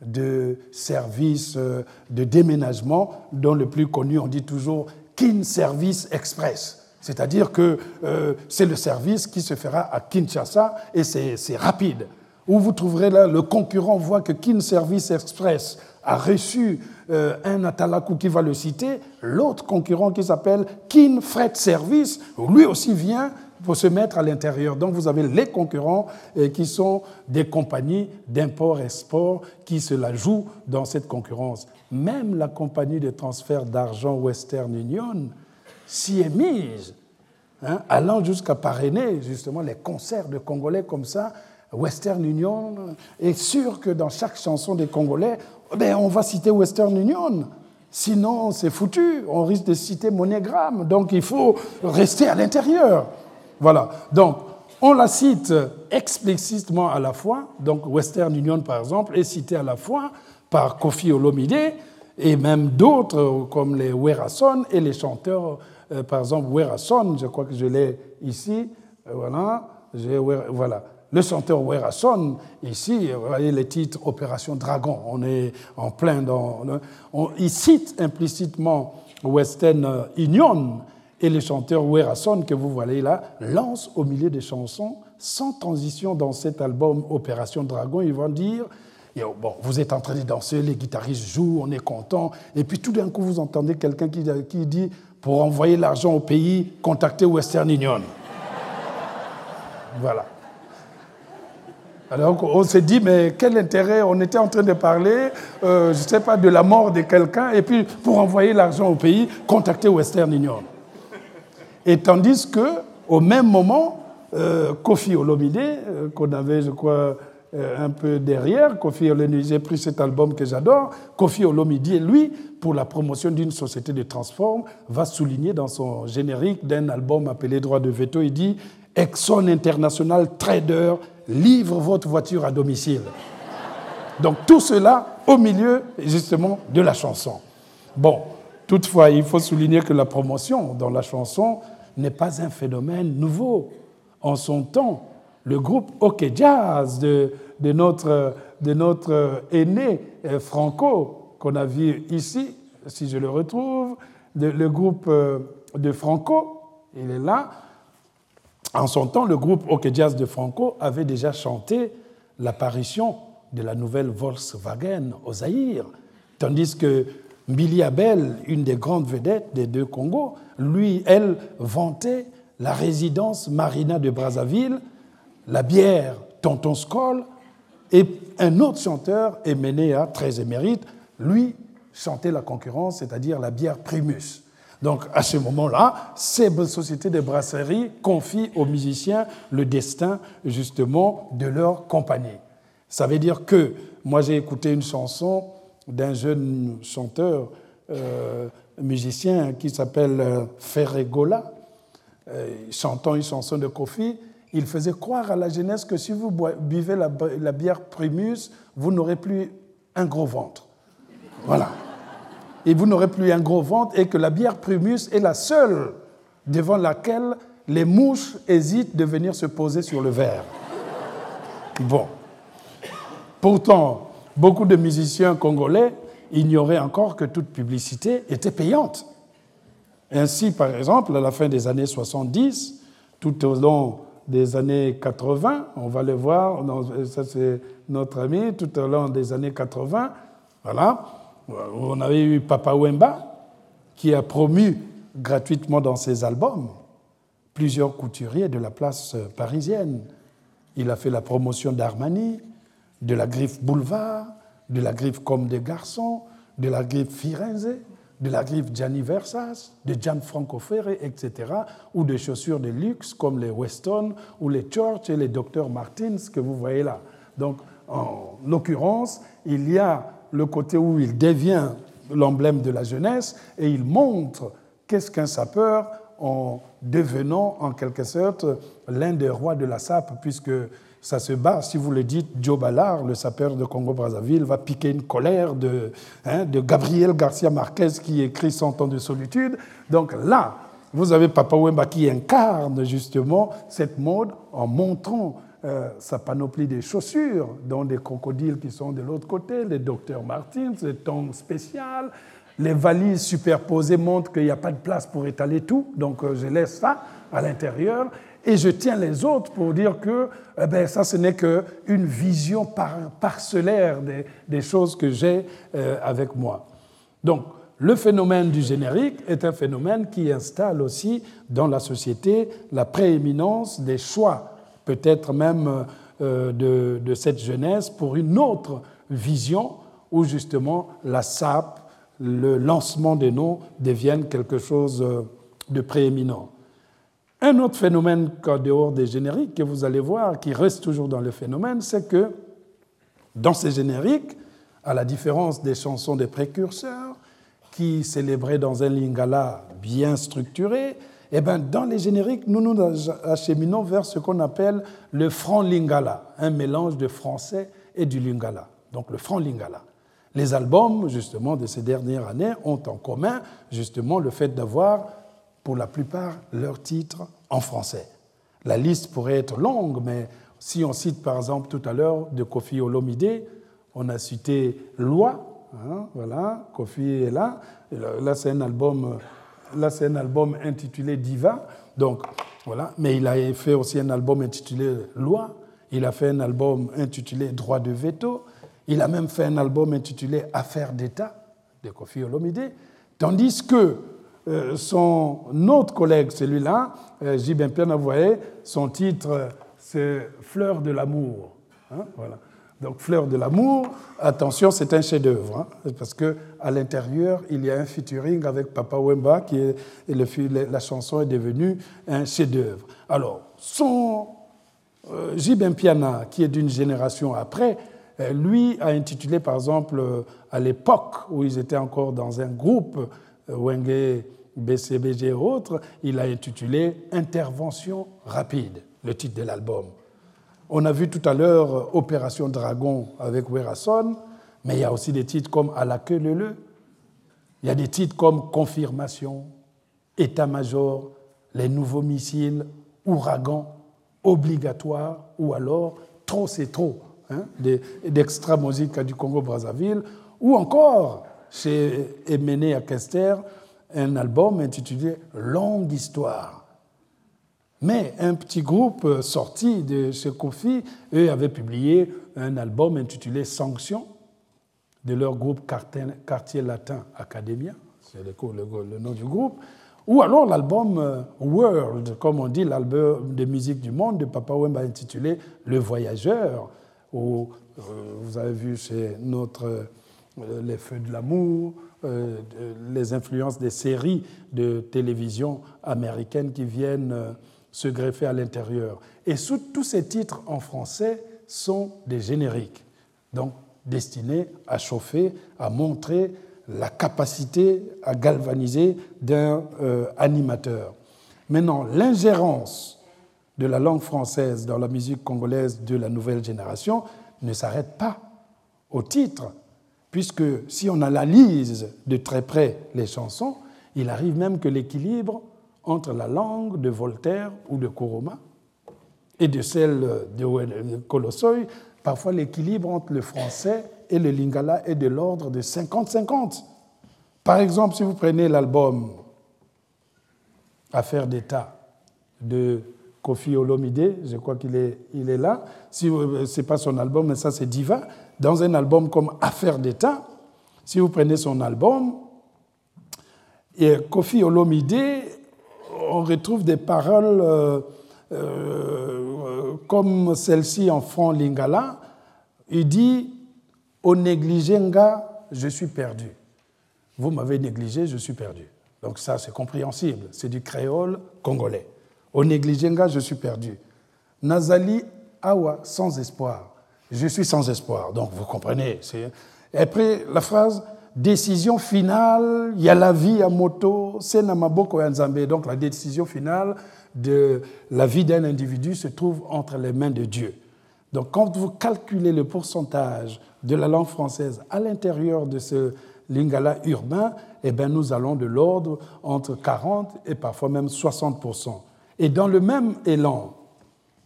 de services euh, de déménagement, dont le plus connu, on dit toujours Kin Service Express. C'est-à-dire que euh, c'est le service qui se fera à Kinshasa et c'est rapide. Où vous trouverez là, le concurrent voit que Kin Service Express a reçu euh, un Atalakou qui va le citer, l'autre concurrent qui s'appelle Kin Freight Service, lui aussi vient pour se mettre à l'intérieur. Donc vous avez les concurrents euh, qui sont des compagnies d'import-export qui se la jouent dans cette concurrence. Même la compagnie de transfert d'argent Western Union s'y est mise, hein, allant jusqu'à parrainer justement les concerts de Congolais comme ça Western Union est sûr que dans chaque chanson des Congolais, ben, on va citer Western Union. Sinon, c'est foutu. On risque de citer MoneyGram. Donc, il faut rester à l'intérieur. Voilà. Donc, on la cite explicitement à la fois. Donc, Western Union, par exemple, est cité à la fois par Kofi Olomide et même d'autres comme les Werason et les chanteurs, euh, par exemple, Werason, je crois que je l'ai ici. Euh, voilà. Voilà Le chanteur Werason, ici, vous voyez les titres Opération Dragon, on est en plein dans. il cite implicitement Western Union, et le chanteur Werason, que vous voyez là, lance au milieu des chansons, sans transition dans cet album Opération Dragon, ils vont dire Bon, vous êtes en train de danser, les guitaristes jouent, on est content. Et puis tout d'un coup, vous entendez quelqu'un qui, dit Pour envoyer l'argent au pays, contactez Western Union. voilà. Alors on s'est dit, mais quel intérêt? On était en train de parler, euh, je ne sais pas, de la mort de quelqu'un, et puis pour envoyer l'argent au pays, contacter Western Union. Et tandis que, au même moment, euh, Kofi Olomide, euh, qu'on avait, je crois, un peu derrière, Kofi Olomide, j'ai pris cet album que j'adore, Kofi Olomide, lui, pour la promotion d'une société de transforme, va souligner dans son générique d'un album appelé Droit de veto, il dit Exxon International Trader livre votre voiture à domicile. Donc tout cela au milieu justement de la chanson. Bon, toutefois, il faut souligner que la promotion dans la chanson n'est pas un phénomène nouveau. En son temps, le groupe OK Jazz de, de, notre, de notre aîné euh, Franco, qu'on a vu ici, si je le retrouve, le groupe euh, de Franco, il est là, en son temps, le groupe OK Jazz de Franco avait déjà chanté l'apparition de la nouvelle Volkswagen au Zaïre, tandis que Billy Abel, une des grandes vedettes des deux Congos, lui, elle, vantait la résidence Marina de Brazzaville, la bière Tonton Skoll, et un autre chanteur, Emenea, très émérite, lui chantait la concurrence, c'est-à-dire la bière Primus. Donc à ce moment-là, ces sociétés de brasserie confient aux musiciens le destin justement de leur compagnie. Ça veut dire que moi j'ai écouté une chanson d'un jeune chanteur euh, musicien qui s'appelle euh, Ferregola, euh, chantant une chanson de Kofi. Il faisait croire à la jeunesse que si vous buvez la, la bière Primus, vous n'aurez plus un gros ventre. Voilà et vous n'aurez plus un gros ventre et que la bière Primus est la seule devant laquelle les mouches hésitent de venir se poser sur le verre. Bon. Pourtant, beaucoup de musiciens congolais ignoraient encore que toute publicité était payante. Ainsi, par exemple, à la fin des années 70, tout au long des années 80, on va le voir, ça c'est notre ami, tout au long des années 80, voilà, on avait eu Papa Wemba, qui a promu gratuitement dans ses albums plusieurs couturiers de la place parisienne. Il a fait la promotion d'Armani, de la griffe Boulevard, de la griffe Comme des Garçons, de la griffe Firenze, de la griffe Gianni Versas, de Gianfranco Ferre, etc., ou des chaussures de luxe comme les Weston ou les Church et les Dr. Martins que vous voyez là. Donc, en l'occurrence, il y a le côté où il devient l'emblème de la jeunesse et il montre qu'est-ce qu'un sapeur en devenant en quelque sorte l'un des rois de la sape, puisque ça se bat, si vous le dites, Joe Ballard, le sapeur de Congo-Brazzaville, va piquer une colère de, hein, de Gabriel Garcia Marquez qui écrit Cent ans de solitude. Donc là, vous avez Papa Wemba qui incarne justement cette mode en montrant euh, sa panoplie de chaussures, dont des crocodiles qui sont de l'autre côté, les docteurs Martins, les tongs spéciales, les valises superposées montrent qu'il n'y a pas de place pour étaler tout, donc euh, je laisse ça à l'intérieur et je tiens les autres pour dire que eh ben, ça, ce n'est qu'une vision parcellaire des, choses que j'ai euh, avec moi. Donc, le phénomène du générique est un phénomène qui installe aussi dans la société la prééminence des choix peut-être même euh, de, cette jeunesse pour une autre vision où justement la SAP, le lancement des noms deviennent quelque chose euh, de prééminent. Un autre phénomène qu'en dehors des génériques que vous allez voir, qui reste toujours dans le phénomène, c'est que dans ces génériques, à la différence des chansons des précurseurs, qui célébraient dans un lingala bien structuré, eh bien, dans les génériques, nous nous acheminons vers ce qu'on appelle le franc lingala, un mélange de français et du lingala. Donc le franc lingala. Les albums, justement, de ces dernières années ont en commun, justement, le fait d'avoir, pour la plupart, leurs titres en français. La liste pourrait être longue, mais Si on cite par exemple tout à l'heure de Kofi Olomide, on a cité Loi, hein, voilà, Kofi est là. Là, c'est un album, là, c'est un album intitulé Diva. Donc, voilà. Mais il a fait aussi un album intitulé Loi. Il a fait un album intitulé Droit de veto. Il a même fait un album intitulé Affaires d'État de Kofi Olomide. Tandis que euh, son autre collègue, celui-là, euh, Jibin voyez, son titre, c'est Fleur de l'amour. Hein, voilà. Donc Fleur de l'amour, attention, c'est un chef-d'œuvre, hein, parce que à l'intérieur il y a un featuring avec Papa Wemba, qui est, et le, la chanson est devenue un chef-d'œuvre. Alors son euh, Piana, qui est d'une génération après, euh, lui a intitulé par exemple à l'époque où ils étaient encore dans un groupe Wenge BCBG et autres, il a intitulé Intervention rapide, le titre de l'album. On a vu tout à l'heure Opération Dragon avec Werason, mais il y a aussi des titres comme À la queue le le. Il y a des titres comme Confirmation, État-major, Les nouveaux missiles, Ouragan, Obligatoire, ou alors Trop c'est trop, hein, d'Extra Musique du Congo-Brazzaville, ou encore chez Emene Akester, un album intitulé Longue Histoire. Mais un petit groupe sorti de chez Kofi, eux avaient publié un album intitulé Sanctions de leur groupe Quartier Latin Academia, c'est le, nom du groupe, ou alors l'album euh, World, comme on dit, l'album de musique du monde de Papa Wemba intitulé Le Voyageur, où euh, vous avez vu chez notre euh, Les Feux de l'amour, euh, les influences des séries de télévision américaines qui viennent euh, se greffer à l'intérieur. Et tous ces titres en français sont des génériques, donc destinés à chauffer, à montrer la capacité à galvaniser d'un euh, animateur. Maintenant, l'ingérence de la langue française dans la musique congolaise de la nouvelle génération ne s'arrête pas au titre, puisque si on analyse de très près les chansons, il arrive même que l'équilibre entre la langue de Voltaire ou de Koroma et de celle de Colossoy, parfois l'équilibre entre le français et le lingala est de l'ordre de 50-50. Par exemple, si vous prenez l'album Affaires d'État de Kofi Olomide, je crois qu'il est, il est là. Si ce n'est pas son album, mais ça c'est Diva dans un album comme Affaires d'État, si vous prenez son album, et Kofi Olomide, on retrouve des paroles euh, euh, comme celle-ci en franc lingala. Il dit Au négligenga, je suis perdu. Vous m'avez négligé, je suis perdu. Donc ça, c'est compréhensible. C'est du créole congolais. Au négligenga, je suis perdu. Nazali awa, sans espoir je suis sans espoir. Donc vous comprenez. Et après la phrase décision finale, il y a la vie à moto, c'est Namaboko Nzambe. Donc la décision finale de la vie d'un individu se trouve entre les mains de Dieu. Donc quand vous calculez le pourcentage de la langue française à l'intérieur de ce lingala urbain, eh bien nous allons de l'ordre entre 40 et parfois même 60% Et dans le même élan,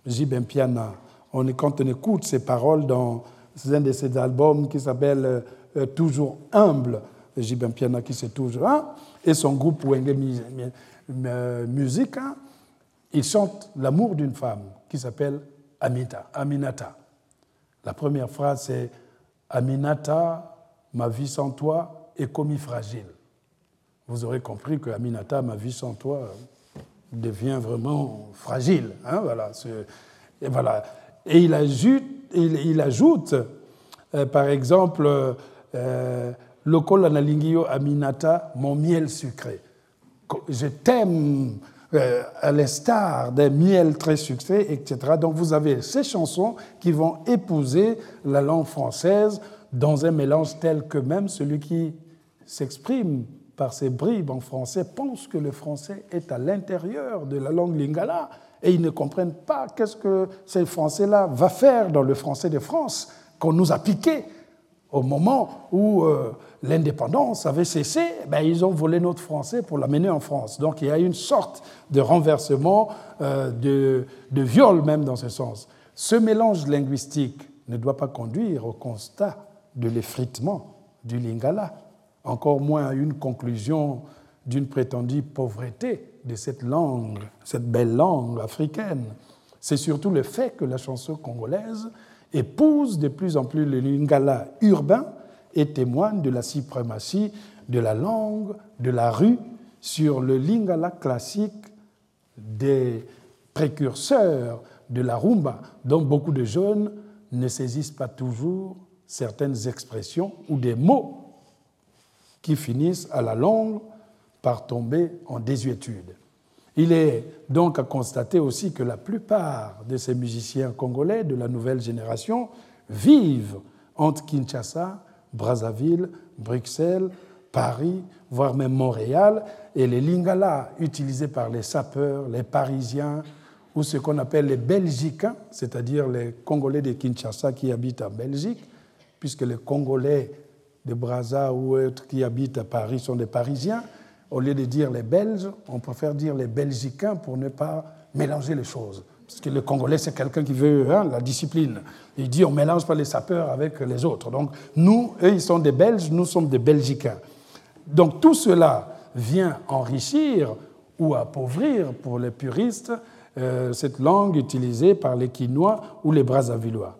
Jibin Piana, on, quand on écoute ces paroles dans un de ces albums qui s'appelle euh, Toujours humble, Jibin Piana qui c'est toujours et son groupe Wenge Musique, hein, il chante l'amour d'une femme qui s'appelle Amita, Aminata. La première phrase c'est Aminata, ma vie sans toi est commis fragile. Vous aurez compris que Aminata, ma vie sans toi, devient vraiment fragile. Hein, voilà. Et il ajoute, euh, par exemple, euh, Lokol Analingio Aminata, mon miel sucré. Je t'aime euh, à l'instar des miels très sucrés, etc. Donc vous avez ces chansons qui vont épouser la langue française dans un mélange tel que même celui qui s'exprime par ses bribes en français pense que le français est à l'intérieur de la langue lingala et ils ne comprennent pas qu'est-ce que ce français-là va faire dans le français de France qu'on nous a piqué au moment où euh, l'indépendance avait cessé, ben, ils ont volé notre français pour l'amener en France. Donc il y a une sorte de renversement, euh, de, de, viol même dans ce sens. Ce mélange linguistique ne doit pas conduire au constat de l'effritement du lingala, encore moins à une conclusion d'une prétendue pauvreté de cette langue, cette belle langue africaine. C'est surtout le fait que la chanson congolaise épouse de plus en plus le lingala urbain et témoigne de la suprématie de la langue, de la rue, sur le lingala classique des précurseurs de la rumba, dont beaucoup de jeunes ne saisissent pas toujours certaines expressions ou des mots qui finissent à la longue par tomber en désuétude. Il est donc à constater aussi que la plupart de ces musiciens congolais de la nouvelle génération vivent entre Kinshasa, Brazzaville, Bruxelles, Paris, voire même Montréal, et les lingala utilisés par les sapeurs, les Parisiens ou ce qu'on appelle les Belgicains, c'est-à-dire les Congolais de Kinshasa qui habitent en Belgique, puisque les Congolais de Brazza ou autres qui habitent à Paris sont des Parisiens, au lieu de dire les Belges, on préfère dire les Belgicains pour ne pas mélanger les choses. Parce que le Congolais, c'est quelqu'un qui veut hein, la discipline. Il dit on mélange pas les sapeurs avec les autres. Donc nous, eux, ils sont des Belges, nous sommes des Belgicains. Donc tout cela vient enrichir ou appauvrir, pour les puristes, euh, cette langue utilisée par les Quinois ou les Brazzavillois.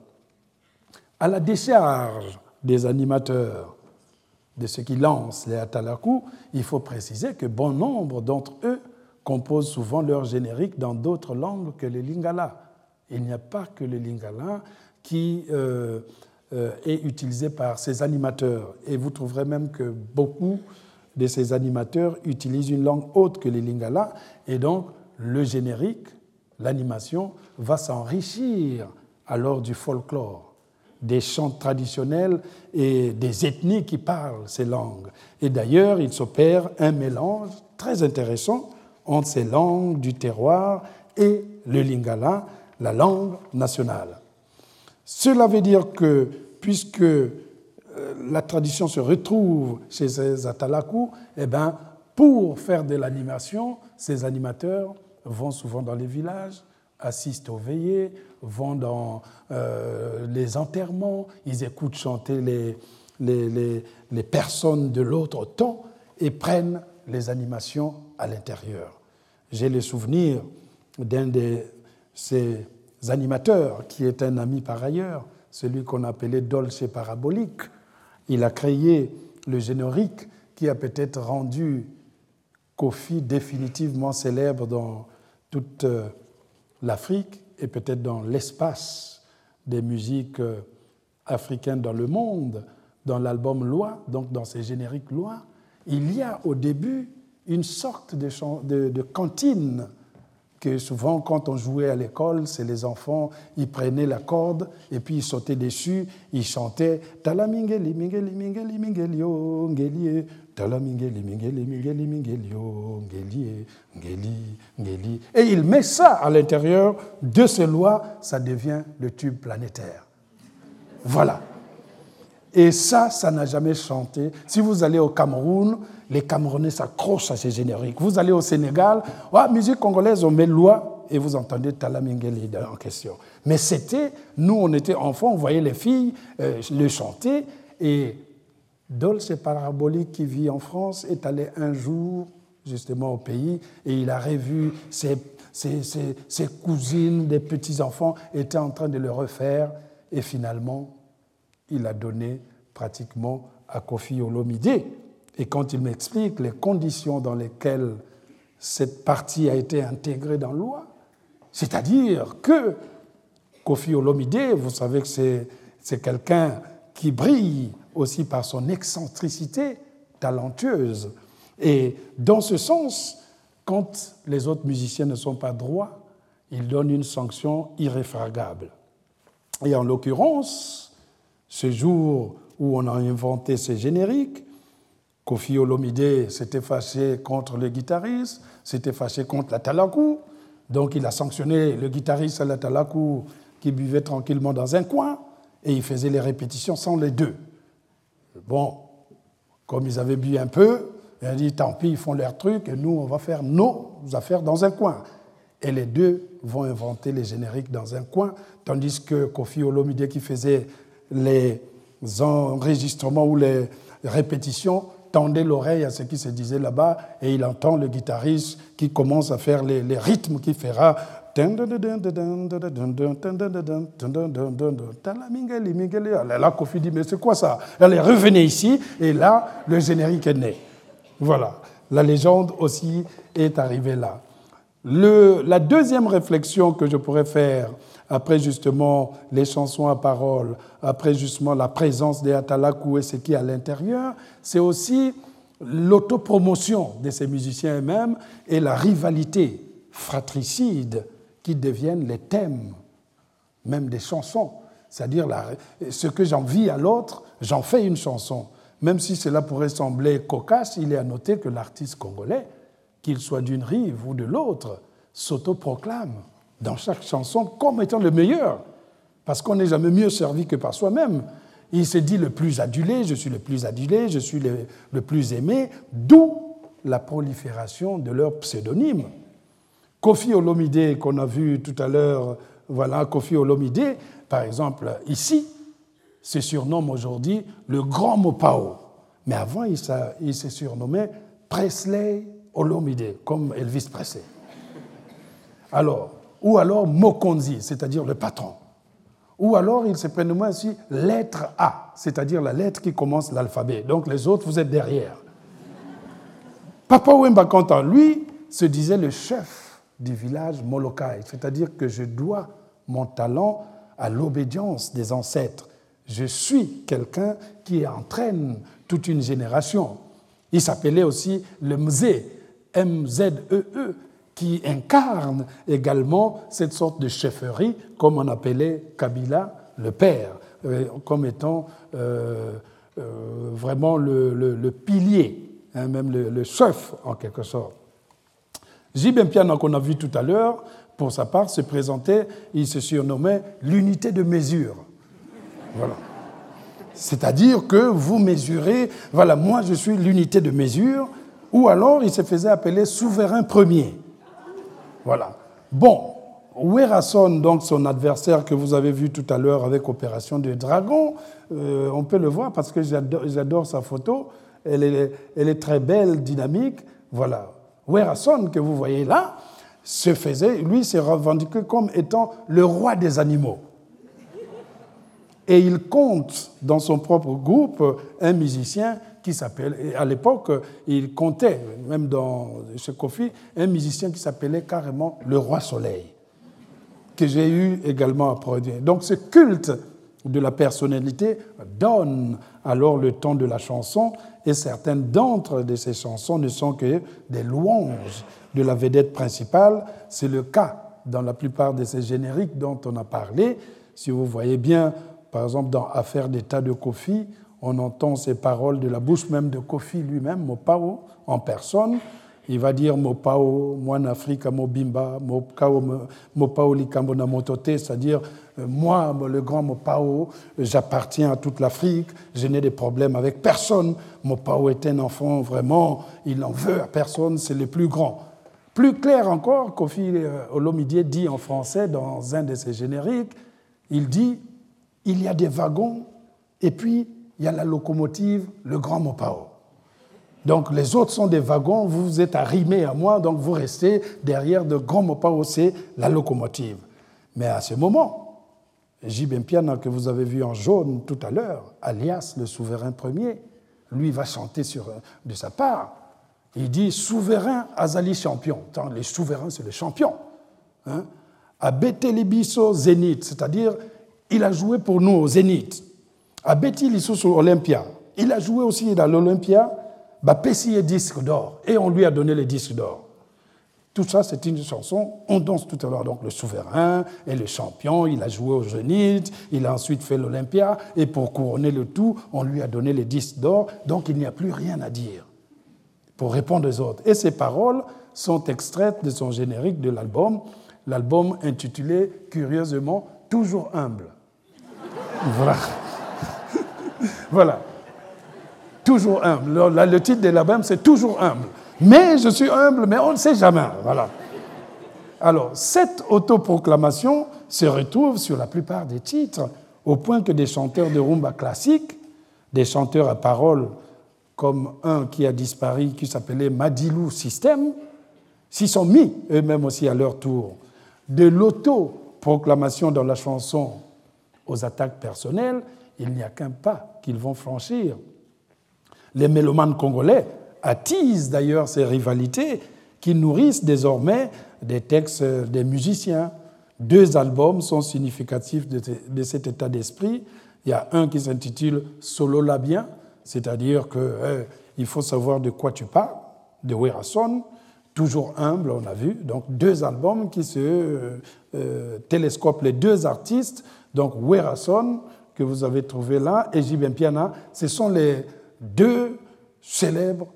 À la décharge des animateurs de ceux qui lancent les Atalaku, il faut préciser que bon nombre d'entre eux composent souvent leur générique dans d'autres langues que le lingala. Il n'y a pas que le lingala qui euh, euh, est utilisé par ces animateurs. Et vous trouverez même que beaucoup de ces animateurs utilisent une langue autre que le lingala. Et donc, le générique, l'animation, va s'enrichir alors du folklore des chants traditionnels et des ethnies qui parlent ces langues. Et d'ailleurs, il s'opère un mélange très intéressant entre ces langues du terroir et le lingala, la langue nationale. Cela veut dire que, puisque euh, la tradition se retrouve chez ces Atalaku, eh ben, pour faire de l'animation, ces animateurs vont souvent dans les villages, assistent aux veillées, vont dans euh, les enterrements, ils écoutent chanter les, les, les, personnes de l'autre temps et prennent les animations à l'intérieur. J'ai le souvenir d'un de ces animateurs qui est un ami par ailleurs, celui qu'on appelait Dolce Parabolique. Il a créé le générique qui a peut-être rendu Kofi définitivement célèbre dans toute euh, l'Afrique et peut-être dans l'espace des musiques euh, africaines dans le monde, dans l'album Loi, donc dans ces génériques Loi, il y a au début une sorte de, cantine que souvent quand on jouait à l'école, c'est les enfants, ils prenaient la corde et puis ils sautaient dessus, ils chantaient Talamingeli, mingeli, mingeli, mingeli, oh, oh. Et il met ça à l'intérieur de ces lois, ça devient le tube planétaire. Voilà. Et ça, ça n'a jamais chanté. Si vous allez au Cameroun, les Camerounais s'accrochent à ces génériques. Vous allez au Sénégal, ouais, musique congolaise, on met loi et vous entendez Talamingeli en question. Mais c'était, nous, on était enfants, on voyait les filles euh, le chanter et Dolce Parabolique, qui vit en France, est allé un jour justement au pays et il a revu ses, cousines, des petits-enfants étaient en train de le refaire et finalement, il a donné pratiquement à Kofi Olomide. Et quand il m'explique les conditions dans lesquelles cette partie a été intégrée dans loi, c'est-à-dire que Kofi Olomide, vous savez que c'est quelqu'un qui brille aussi par son excentricité talentueuse. Et dans ce sens, quand les autres musiciens ne sont pas droits, il donne une sanction irréfragable. Et en l'occurrence, ce jour où on a inventé ces génériques, Kofi Olomide s'était fâché contre le guitariste, s'était fâché contre la talakou, donc il a sanctionné le guitariste à la talakou qui buvait tranquillement dans un coin, et il faisait les répétitions sans les deux. Bon, comme ils avaient bu un peu, il a dit tant pis, ils font leur truc, et nous, on va faire nos affaires dans un coin. Et les deux vont inventer les génériques dans un coin, tandis que Kofi Olomide, qui faisait les enregistrements ou les répétitions, tendait l'oreille à ce qui se disait là-bas et il entend le guitariste qui commence à faire les, les rythmes qui fera. Là, Kofi dit, mais c'est quoi ça Allez, revenez ici, et là, le générique est né. Voilà, la légende aussi est arrivée là. Le, la deuxième réflexion que je pourrais faire après justement les chansons à parole, après justement la présence des Atalakou et ce qui est à l'intérieur, c'est aussi l'autopromotion de ces musiciens eux-mêmes et la rivalité fratricide qui deviennent les thèmes même des chansons. C'est-à-dire ce que j'envie à l'autre, j'en fais une chanson. Même si cela pourrait sembler cocasse, il est à noter que l'artiste congolais, qu'il soit d'une rive ou de l'autre, s'autoproclame dans chaque chanson comme étant le meilleur, parce qu'on n'est jamais mieux servi que par soi-même. Il se dit le plus adulé, je suis le plus adulé, je suis le, plus aimé, d'où la prolifération de leurs pseudonymes. Kofi Olomide, qu'on a vu tout à l'heure, voilà, Kofi Olomide, par exemple, ici, se surnomme aujourd'hui le Grand Mopao. Mais avant, il, il se surnommait Presley Olomide, comme Elvis Presley. Alors, ou alors Mokonzi, c'est-à-dire le patron. Ou alors il se prénommait aussi lettre A, c'est-à-dire la lettre qui commence l'alphabet. Donc les autres, vous êtes derrière. Papa Wemba Kantan, lui, se disait le chef du village Molokai, c'est-à-dire que je dois mon talent à l'obédience des ancêtres. Je suis quelqu'un qui entraîne toute une génération. Il s'appelait aussi le Mzé, M-Z-E-E, qui incarne également cette sorte de chefferie, comme on appelait Kabila le père, euh, comme étant euh, euh, vraiment le, pilier, hein, même le, chef en quelque sorte. Jibem Piana, qu'on a vu tout à l'heure, pour sa part, se présentait, il se surnommait l'unité de mesure. Voilà. C'est-à-dire que vous mesurez, voilà, moi je suis l'unité de mesure, ou alors il se faisait appeler souverain premier. Voilà. Bon, Werason, donc son adversaire que vous avez vu tout à l'heure avec Opération de Dragon, euh, on peut le voir parce que j'adore sa photo. Elle est, très belle, dynamique. Voilà. Werason, que vous voyez là, se faisait, lui, s'est revendiqué comme étant le roi des animaux. Et il compte dans son propre groupe un musicien qui s'appelle, à l'époque, il comptait, même dans ce Kofi, un musicien qui s'appelait carrément le Roi Soleil, que j'ai eu également à produire. Donc ce culte de la personnalité donne alors le temps de la chanson, et certaines d'entre de ces chansons ne sont que des louanges de la vedette principale. C'est le cas dans la plupart de ces génériques dont on a parlé. Si vous voyez bien, par exemple, dans Affaire d'état de Kofi, on entend ces paroles de la bouche même de Kofi lui-même, Mopao, en personne. Il va dire Mopao, moi Afrika Mobimba, Mopao Likambona Motote, c'est-à-dire euh, moi, le grand Mopao, j'appartiens à toute l'Afrique, je n'ai des problèmes avec personne. Mopao est un enfant vraiment, il n'en veut à personne, c'est le plus grand. Plus clair encore, Kofi euh, Olomidie dit en français dans un de ses génériques, il dit il y a des wagons et puis il y a la locomotive, le grand Mopao. Donc les autres sont des wagons, vous êtes arrimés à moi, donc vous restez derrière le grand Mopao, c'est la locomotive. Mais à ce moment, Jibem Piana, que vous avez vu en jaune tout à l'heure, alias le souverain premier, lui va chanter sur, de sa part. Il dit Souverain Azali champion. les souverains, c'est les champions. Hein? À Betelibiso Zénith, c'est-à-dire il a joué pour nous au Zénith. À Betty Olympia, il a joué aussi dans l'Olympia, bah, Pessi est disque d'or, et on lui a donné les disques d'or. Tout ça, c'est une chanson, on danse tout à l'heure. Donc le souverain et le champion, il a joué au Zénith, il a ensuite fait l'Olympia, et pour couronner le tout, on lui a donné les disques d'or, donc il n'y a plus rien à dire pour répondre aux autres. Et ces paroles sont extraites de son générique de l'album, l'album intitulé curieusement Toujours humble. Voilà. voilà. Toujours humble. Le, titre de l'album, c'est Toujours humble. Mais je suis humble, mais on ne sait jamais. Voilà. Alors, cette autoproclamation se retrouve sur la plupart des titres, au point que des chanteurs de rumba classique, des chanteurs à paroles comme un qui a disparu, qui s'appelait Madilou System, s'y sont mis eux-mêmes aussi à leur tour. De l'autoproclamation dans la chanson aux attaques personnelles, il n'y a qu'un pas qu'ils vont franchir. Les mélomanes congolais attisent d'ailleurs ces rivalités qui nourrissent désormais des textes des musiciens. Deux albums sont significatifs de, cet état d'esprit. Il y a un qui s'intitule Solo Labien, c'est-à-dire qu'il eh, faut savoir de quoi tu parles, de Werason, toujours humble, on a vu. Donc deux albums qui se euh, euh, télescopent les deux artistes, donc Werason, que vous avez trouvé là, et Jibin Piana, ce sont les deux célèbres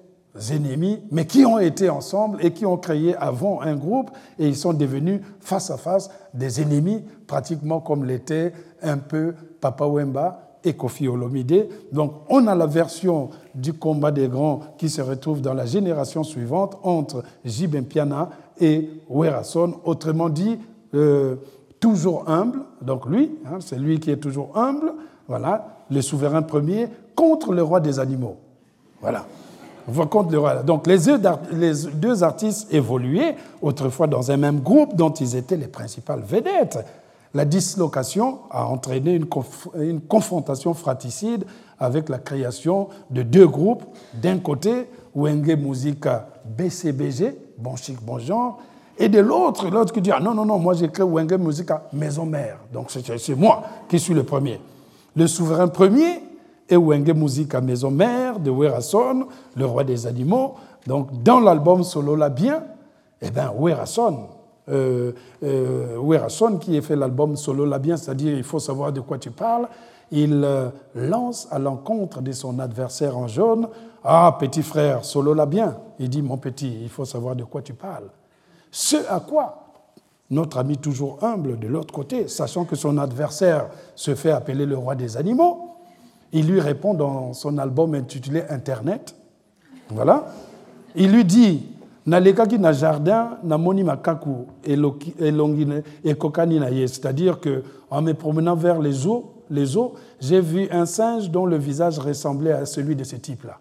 ennemis, mais qui ont été ensemble et qui ont créé avant un groupe et ils sont devenus face à face des ennemis, pratiquement comme l'étaient un peu Papa Wemba et Kofi Olomide. Donc on a la version du combat des grands qui se retrouve dans la génération suivante entre Jibin Piana et Werason, autrement dit, euh, toujours humble, donc lui, hein, c'est lui qui est toujours humble, voilà, le souverain premier contre le roi des animaux. Voilà. Contre le roi. Donc les deux artistes évoluaient autrefois dans un même groupe dont ils étaient les principales vedettes. La dislocation a entraîné une, confrontation fratricide avec la création de deux groupes. D'un côté, Wenge Musica BCBG, bon chic, bon genre, et de l'autre, l'autre qui dit ah, non, non, non, moi j'ai créé Wenge Musica Maison Mère. Donc c'est moi qui suis le premier. Le souverain premier est Wenge Musica Maison Mère de Werason, le roi des animaux. Donc dans l'album Solo la bien, eh bien Werason, euh, euh, qui a fait l'album Solo la bien, c'est-à-dire il faut savoir de quoi tu parles, il euh, lance à l'encontre de son adversaire en jaune Ah, petit frère, Solo la bien. Il dit Mon petit, il faut savoir de quoi tu parles. Ce à quoi notre ami toujours humble de l'autre côté, sachant que son adversaire se fait appeler le roi des animaux, il lui répond dans son album intitulé Internet. Voilà. Il lui dit na jardin makaku na ye c'est-à-dire que en me promenant vers les eaux les eaux j'ai vu un singe dont le visage ressemblait à celui de ce type-là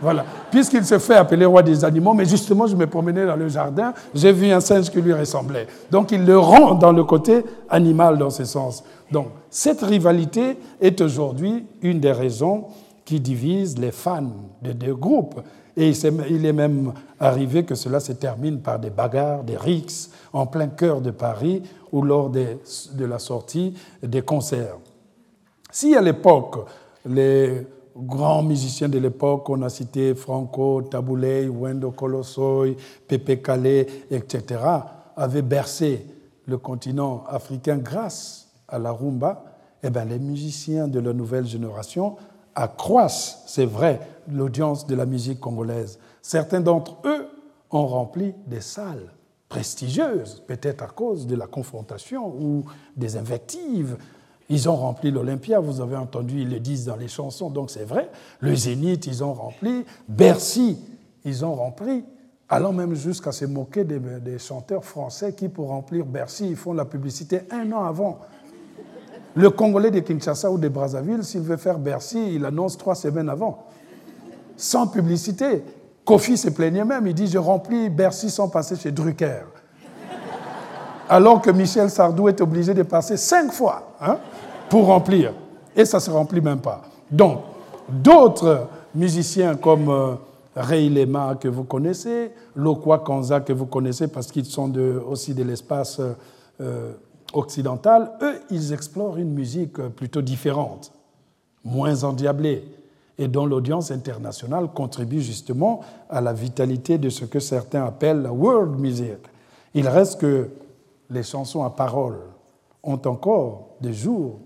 voilà. Puisqu'il se fait appeler roi des animaux, mais justement, je me promenais dans le jardin, j'ai vu un singe qui lui ressemblait. Donc, il le rend dans le côté animal dans ce sens. Donc, cette rivalité est aujourd'hui une des raisons qui divise les fans de deux groupes. Et il est même arrivé que cela se termine par des bagarres, des rixes en plein cœur de Paris ou lors de la sortie des concerts. Si à l'époque, les grands musiciens de l'époque, on a cité Franco, Tabouley, Wendo Colossoy, Pepe Calais, etc., avaient bercé le continent africain grâce à la rumba, eh bien, les musiciens de la nouvelle génération accroissent, c'est vrai, l'audience de la musique congolaise. Certains d'entre eux ont rempli des salles prestigieuses, peut-être à cause de la confrontation ou des invectives ils ont rempli l'Olympia, vous avez entendu, ils le disent dans les chansons, donc c'est vrai. Le Zénith, ils ont rempli. Bercy, ils ont rempli. Allant même jusqu'à se moquer des, chanteurs français qui, pour remplir Bercy, ils font la publicité un an avant. Le Congolais de Kinshasa ou de Brazzaville, s'il veut faire Bercy, il annonce trois semaines avant. Sans publicité. Kofi se plaignait même, il dit Je remplis Bercy sans passer chez Drucker. Alors que Michel Sardou est obligé de passer cinq fois. Hein pour remplir. Et ça ne se remplit même pas. Donc, d'autres musiciens comme euh, Ray Lema que vous connaissez, Lokwa Kanza que vous connaissez parce qu'ils sont aussi de l'espace euh, occidental, eux, ils explorent une musique plutôt différente, moins endiablée, et dont l'audience internationale contribue justement à la vitalité de ce que certains appellent la world music. Il reste que les chansons à paroles ont encore des jours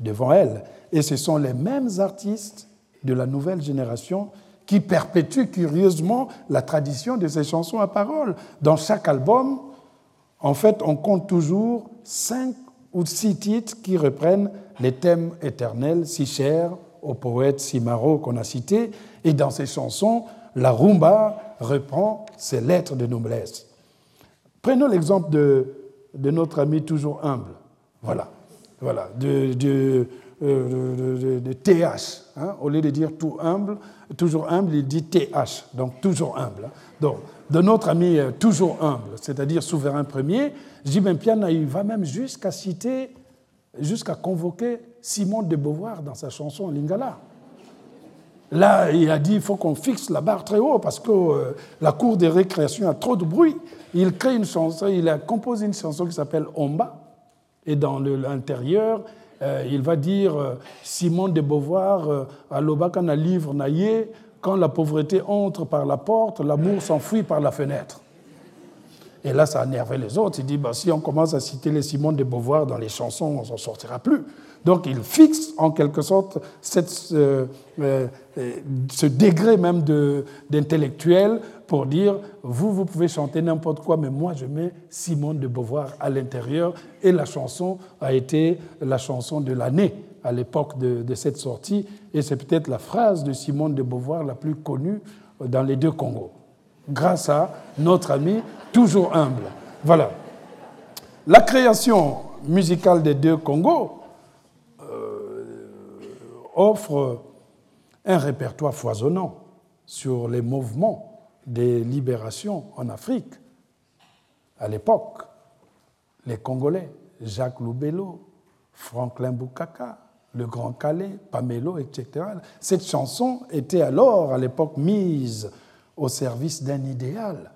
devant elle. Et ce sont les mêmes artistes de la nouvelle génération qui perpétuent curieusement la tradition de ces chansons à paroles. Dans chaque album, en fait, on compte toujours cinq ou six titres qui reprennent les thèmes éternels si chers au poète Simaro qu'on a cité. Et dans ces chansons, la rumba reprend ses lettres de noblesse. Prenons l'exemple de, de, notre ami toujours humble. Voilà, voilà, de, de, euh, TH. Hein. Au lieu de dire tout humble, toujours humble, il dit TH, donc toujours humble. Hein. Donc, de notre ami euh, toujours humble, c'est-à-dire souverain premier, Jim Piana, il va même jusqu'à citer, jusqu'à convoquer Simon de Beauvoir dans sa chanson Lingala. Là, il a dit il faut qu'on fixe la barre très haut parce que euh, la cour des récréations a trop de bruit. Il crée une chanson, il a composé une chanson qui s'appelle Omba. Et dans l'intérieur, euh, il va dire euh, Simon de Beauvoir, à l'Obakana livre naïe, quand la pauvreté entre par la porte, l'amour s'enfuit par la fenêtre. Et là, ça a énervé les autres. Il dit bah, si on commence à citer les Simon de Beauvoir dans les chansons, on s'en sortira plus. Donc il fixe en quelque sorte euh, euh, ce degré même d'intellectuel pour dire, vous, vous pouvez chanter n'importe quoi, mais moi, je mets Simone de Beauvoir à l'intérieur. Et la chanson a été la chanson de l'année à l'époque de, de, cette sortie. Et c'est peut-être la phrase de Simone de Beauvoir la plus connue dans les deux Congos. Grâce à notre ami, toujours humble. Voilà. La création musicale des deux Congos offre un répertoire foisonnant sur les mouvements des libérations en Afrique. À l'époque, les Congolais, Jacques Loubello, Franklin Boukaka, le Grand Calais, Pamelo, etc. Cette chanson était alors, à l'époque, mise au service d'un idéal,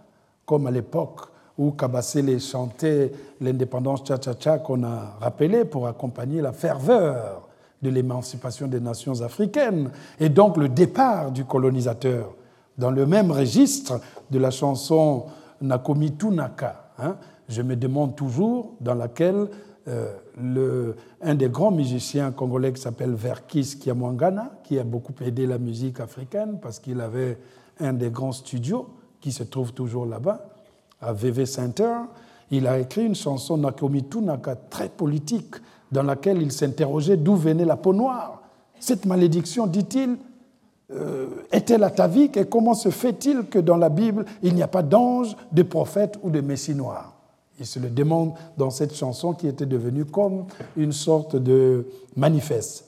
comme à l'époque où Kabasele chantait l'indépendance cha-cha-cha qu'on a rappelé pour accompagner la ferveur de l'émancipation des nations africaines et donc le départ du colonisateur. Dans le même registre de la chanson Nakomi Tunaka, hein, je me demande toujours dans laquelle euh, le, un des grands musiciens congolais qui s'appelle Verkis Kiamwangana, qui a beaucoup aidé la musique africaine parce qu'il avait un des grands studios qui se trouve toujours là-bas, à VV Center, il a écrit une chanson Nakomi Tunaka très politique dans laquelle il s'interrogeait d'où venait la peau noire. Cette malédiction, dit-il, euh, est-elle atavique et comment se fait-il que dans la Bible, il n'y a pas d'ange, de prophète ou de messie noir Il se le demande dans cette chanson qui était devenue comme une sorte de manifeste.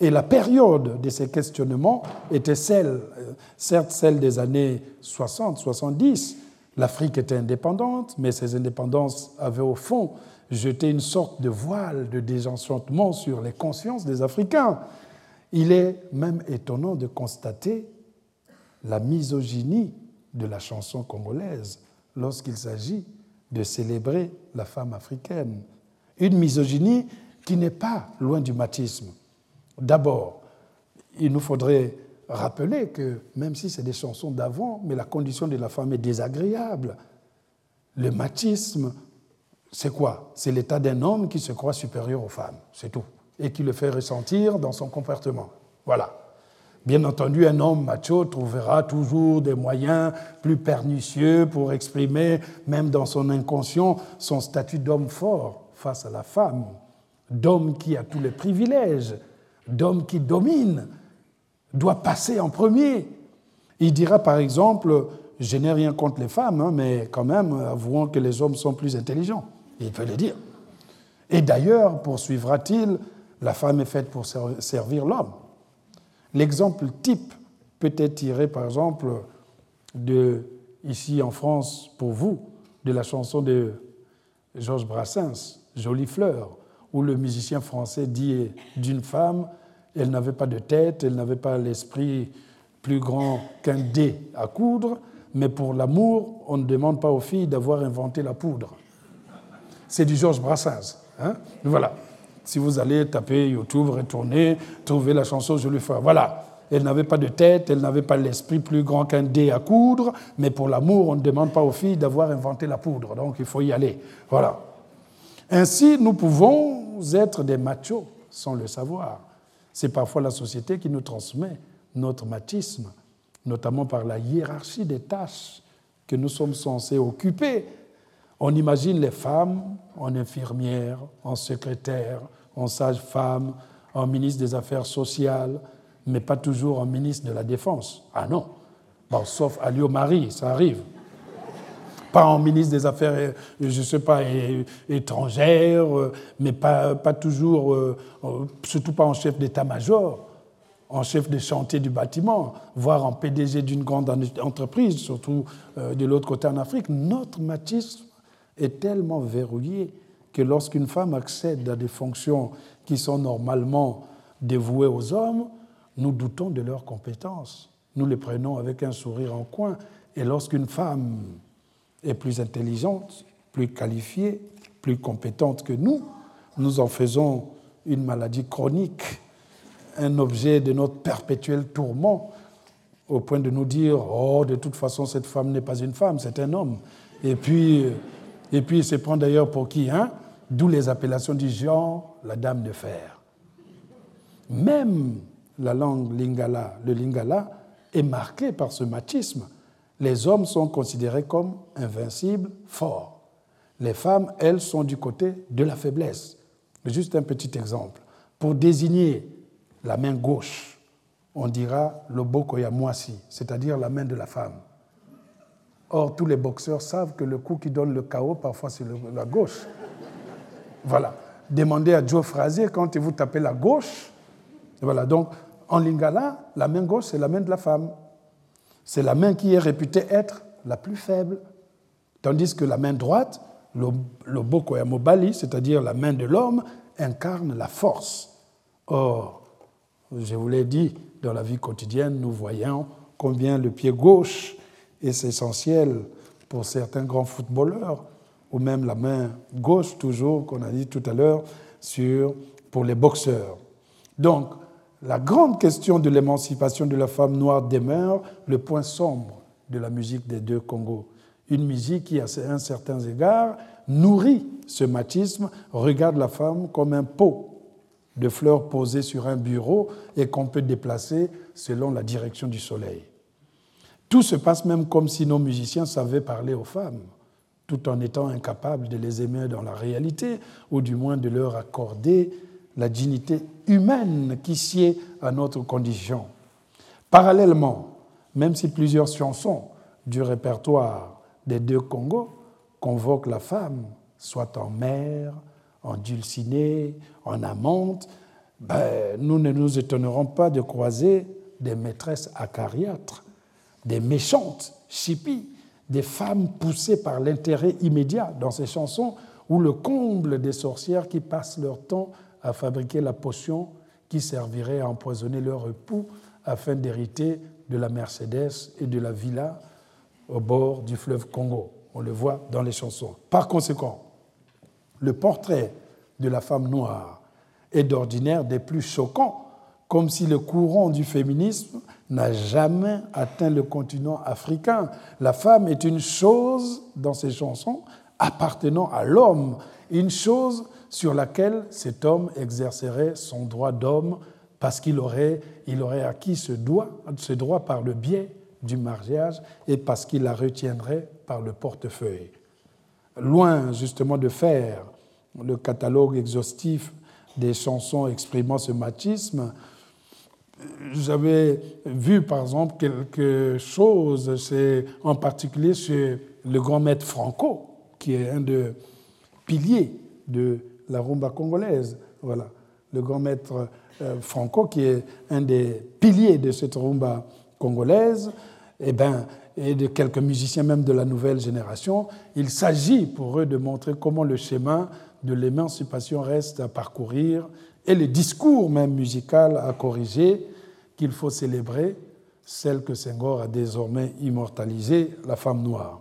Et la période de ces questionnements était celle, euh, certes celle des années 60, 70. L'Afrique était indépendante, mais ces indépendances avaient au fond jeter une sorte de voile de désenchantement sur les consciences des Africains. Il est même étonnant de constater la misogynie de la chanson congolaise lorsqu'il s'agit de célébrer la femme africaine. Une misogynie qui n'est pas loin du matisme. D'abord, il nous faudrait rappeler que même si c'est des chansons d'avant, mais la condition de la femme est désagréable. Le matisme c'est quoi? C'est l'état d'un homme qui se croit supérieur aux femmes, c'est tout, et qui le fait ressentir dans son comportement. Voilà. Bien entendu, un homme macho trouvera toujours des moyens plus pernicieux pour exprimer, même dans son inconscient, son statut d'homme fort face à la femme, d'homme qui a tous les privilèges, d'homme qui domine, doit passer en premier. Il dira par exemple, je n'ai rien contre les femmes, hein, mais quand même, avouons que les hommes sont plus intelligents. Il peut le dire. Et d'ailleurs, poursuivra-t-il, la femme est faite pour servir l'homme. L'exemple type peut être tiré, par exemple, de, ici en France, pour vous, de la chanson de Georges Brassens, Jolie fleur, où le musicien français dit d'une femme, elle n'avait pas de tête, elle n'avait pas l'esprit plus grand qu'un dé à coudre, mais pour l'amour, on ne demande pas aux filles d'avoir inventé la poudre c'est du Georges Brassens. Hein. voilà. Si vous allez taper YouTube, retourner, trouver la chanson Je lui fais. Voilà. Elle n'avait pas de tête, elle n'avait pas l'esprit plus grand qu'un dé à coudre, mais pour l'amour, on ne demande pas aux filles d'avoir inventé la poudre, donc il faut y aller. Voilà. Ainsi, nous pouvons être des machos sans le savoir. C'est parfois la société qui nous transmet notre machisme, notamment par la hiérarchie des tâches que nous sommes censés occuper on imagine les femmes en infirmière, en secrétaire, en sage-femme, en ministre des Affaires sociales, mais pas toujours en ministre de la Défense. Ah non, bon, sauf Alio Marie, ça arrive. pas en ministre des Affaires, je ne sais pas, étrangères, mais pas, pas toujours, surtout pas en chef d'état-major, en chef de chantier du bâtiment, voire en PDG d'une grande entreprise, surtout de l'autre côté en Afrique. Notre machisme est tellement verrouillé que lorsqu'une femme accède à des fonctions qui sont normalement dévouées aux hommes, nous doutons de leurs compétences. Nous les prenons avec un sourire en coin. Et lorsqu'une femme est plus intelligente, plus qualifiée, plus compétente que nous, nous en faisons une maladie chronique, un objet de notre perpétuel tourment, au point de nous dire Oh, de toute façon, cette femme n'est pas une femme, c'est un homme. Et puis, et puis il se prend d'ailleurs pour qui hein? D'où les appellations du genre la dame de fer. Même la langue lingala, le lingala, est marqué par ce machisme. Les hommes sont considérés comme invincibles, forts. Les femmes, elles, sont du côté de la faiblesse. Juste un petit exemple. Pour désigner la main gauche, on dira le bokoyamwasi, c'est-à-dire la main de la femme. Or, tous les boxeurs savent que le coup qui donne le chaos, parfois, c'est la gauche. Voilà. Demandez à Joe Frazier quand vous tapez la gauche. Voilà. Donc, en lingala, la main gauche, c'est la main de la femme. C'est la main qui est réputée être la plus faible. Tandis que la main droite, le, le boko c'est-à-dire la main de l'homme, incarne la force. Or, je vous l'ai dit, dans la vie quotidienne, nous voyons combien le pied gauche est essentiel pour certains grands footballeurs, ou même la main gauche, toujours, qu'on a dit tout à l'heure, pour les boxeurs. Donc, la grande question de l'émancipation de la femme noire demeure le point sombre de la musique des deux Congos. Une musique qui, à un certain égard, nourrit ce machisme, regarde la femme comme un pot de fleurs posé sur un bureau et qu'on peut déplacer selon la direction du soleil. Tout se passe même comme si nos musiciens savaient parler aux femmes, tout en étant incapables de les aimer dans la réalité, ou du moins de leur accorder la dignité humaine qui sied à notre condition. Parallèlement, même si plusieurs chansons du répertoire des deux Congos convoquent la femme, soit en mère, en dulcinée, en amante, ben, nous ne nous étonnerons pas de croiser des maîtresses acariâtres, des méchantes chippies, des femmes poussées par l'intérêt immédiat dans ces chansons, ou le comble des sorcières qui passent leur temps à fabriquer la potion qui servirait à empoisonner leur époux afin d'hériter de la Mercedes et de la villa au bord du fleuve Congo. On le voit dans les chansons. Par conséquent, le portrait de la femme noire est d'ordinaire des plus choquants, comme si le courant du féminisme n'a jamais atteint le continent africain. La femme est une chose dans ces chansons appartenant à l'homme, une chose sur laquelle cet homme exercerait son droit d'homme parce qu'il aurait, il aurait acquis ce droit, ce droit par le biais du mariage et parce qu'il la retiendrait par le portefeuille. Loin justement de faire le catalogue exhaustif des chansons exprimant ce machisme, j'avais vu par exemple quelque chose, c'est en particulier chez le grand maître Franco, qui est un des piliers de la rumba congolaise. Voilà, le grand maître euh, Franco, qui est un des piliers de cette rumba congolaise, et, eh ben, et de quelques musiciens même de la nouvelle génération, il s'agit pour eux de montrer comment le chemin de l'émancipation reste à parcourir et le discours même musical à corriger, qu'il faut célébrer celle que Senghor a désormais immortalisée, la femme noire.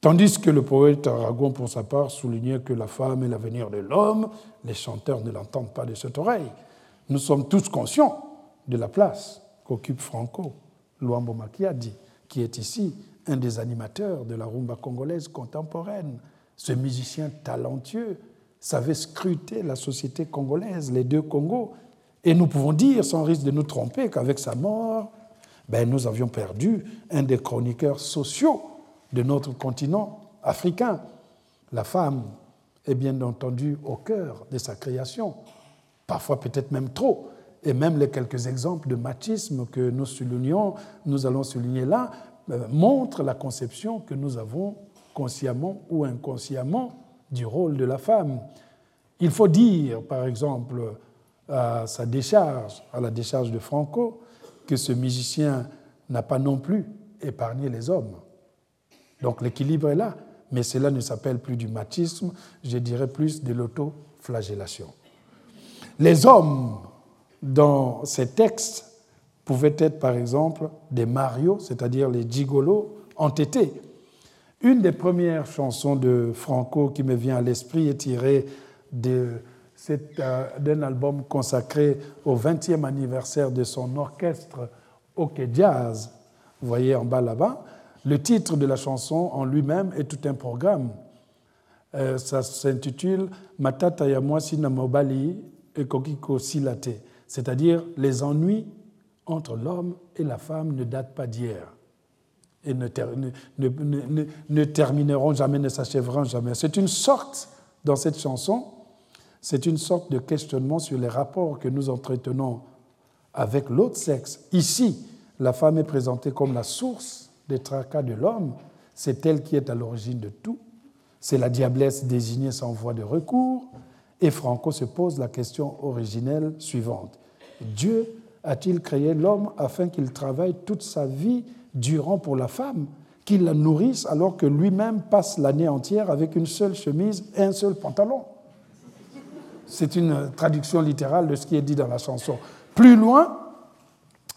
Tandis que le poète Aragon, pour sa part, soulignait que la femme est l'avenir de l'homme, les chanteurs ne l'entendent pas de cette oreille. Nous sommes tous conscients de la place qu'occupe Franco, Luambo Makiadi, qui est ici un des animateurs de la rumba congolaise contemporaine. Ce musicien talentueux savait scruter la société congolaise, les deux Congos. Et nous pouvons dire, sans risque de nous tromper, qu'avec sa mort, ben, nous avions perdu un des chroniqueurs sociaux de notre continent africain. La femme est bien entendu au cœur de sa création, parfois peut-être même trop. Et même les quelques exemples de machisme que nous soulignons, nous allons souligner là, euh, montrent la conception que nous avons consciemment ou inconsciemment, du rôle de la femme. Il faut dire, par exemple, à sa décharge, à la décharge de Franco, que ce musicien n'a pas non plus épargné les hommes. Donc l'équilibre est là, mais cela ne s'appelle plus du machisme, je dirais plus de l'autoflagellation. Les hommes, dans ces textes, pouvaient être par exemple des marios, c'est-à-dire les gigolos entêtés. Une des premières chansons de Franco qui me vient à l'esprit est tirée euh, d'un album consacré au 20e anniversaire de son orchestre OK Jazz. Vous voyez en bas là-bas. Le titre de la chanson en lui-même est tout un programme. Euh, ça s'intitule Matata Yamwasi Namobali et Kokiko Silate, c'est-à-dire les ennuis entre l'homme et la femme ne datent pas d'hier et ne, termineront jamais, ne s'achèveront jamais. C'est une sorte, dans cette chanson, c'est une sorte de questionnement sur les rapports que nous entretenons avec l'autre sexe. Ici, la femme est présentée comme la source des tracas de l'homme, c'est elle qui est à l'origine de tout, c'est la diablesse désignée sans voie de recours, et Franco se pose la question originelle suivante. Dieu a-t-il créé l'homme afin qu'il travaille toute sa vie durant pour la femme, qu'il la nourrisse alors que lui-même passe l'année entière avec une seule chemise et un seul pantalon? C'est une traduction littérale de ce qui est dit dans la chanson. Plus loin,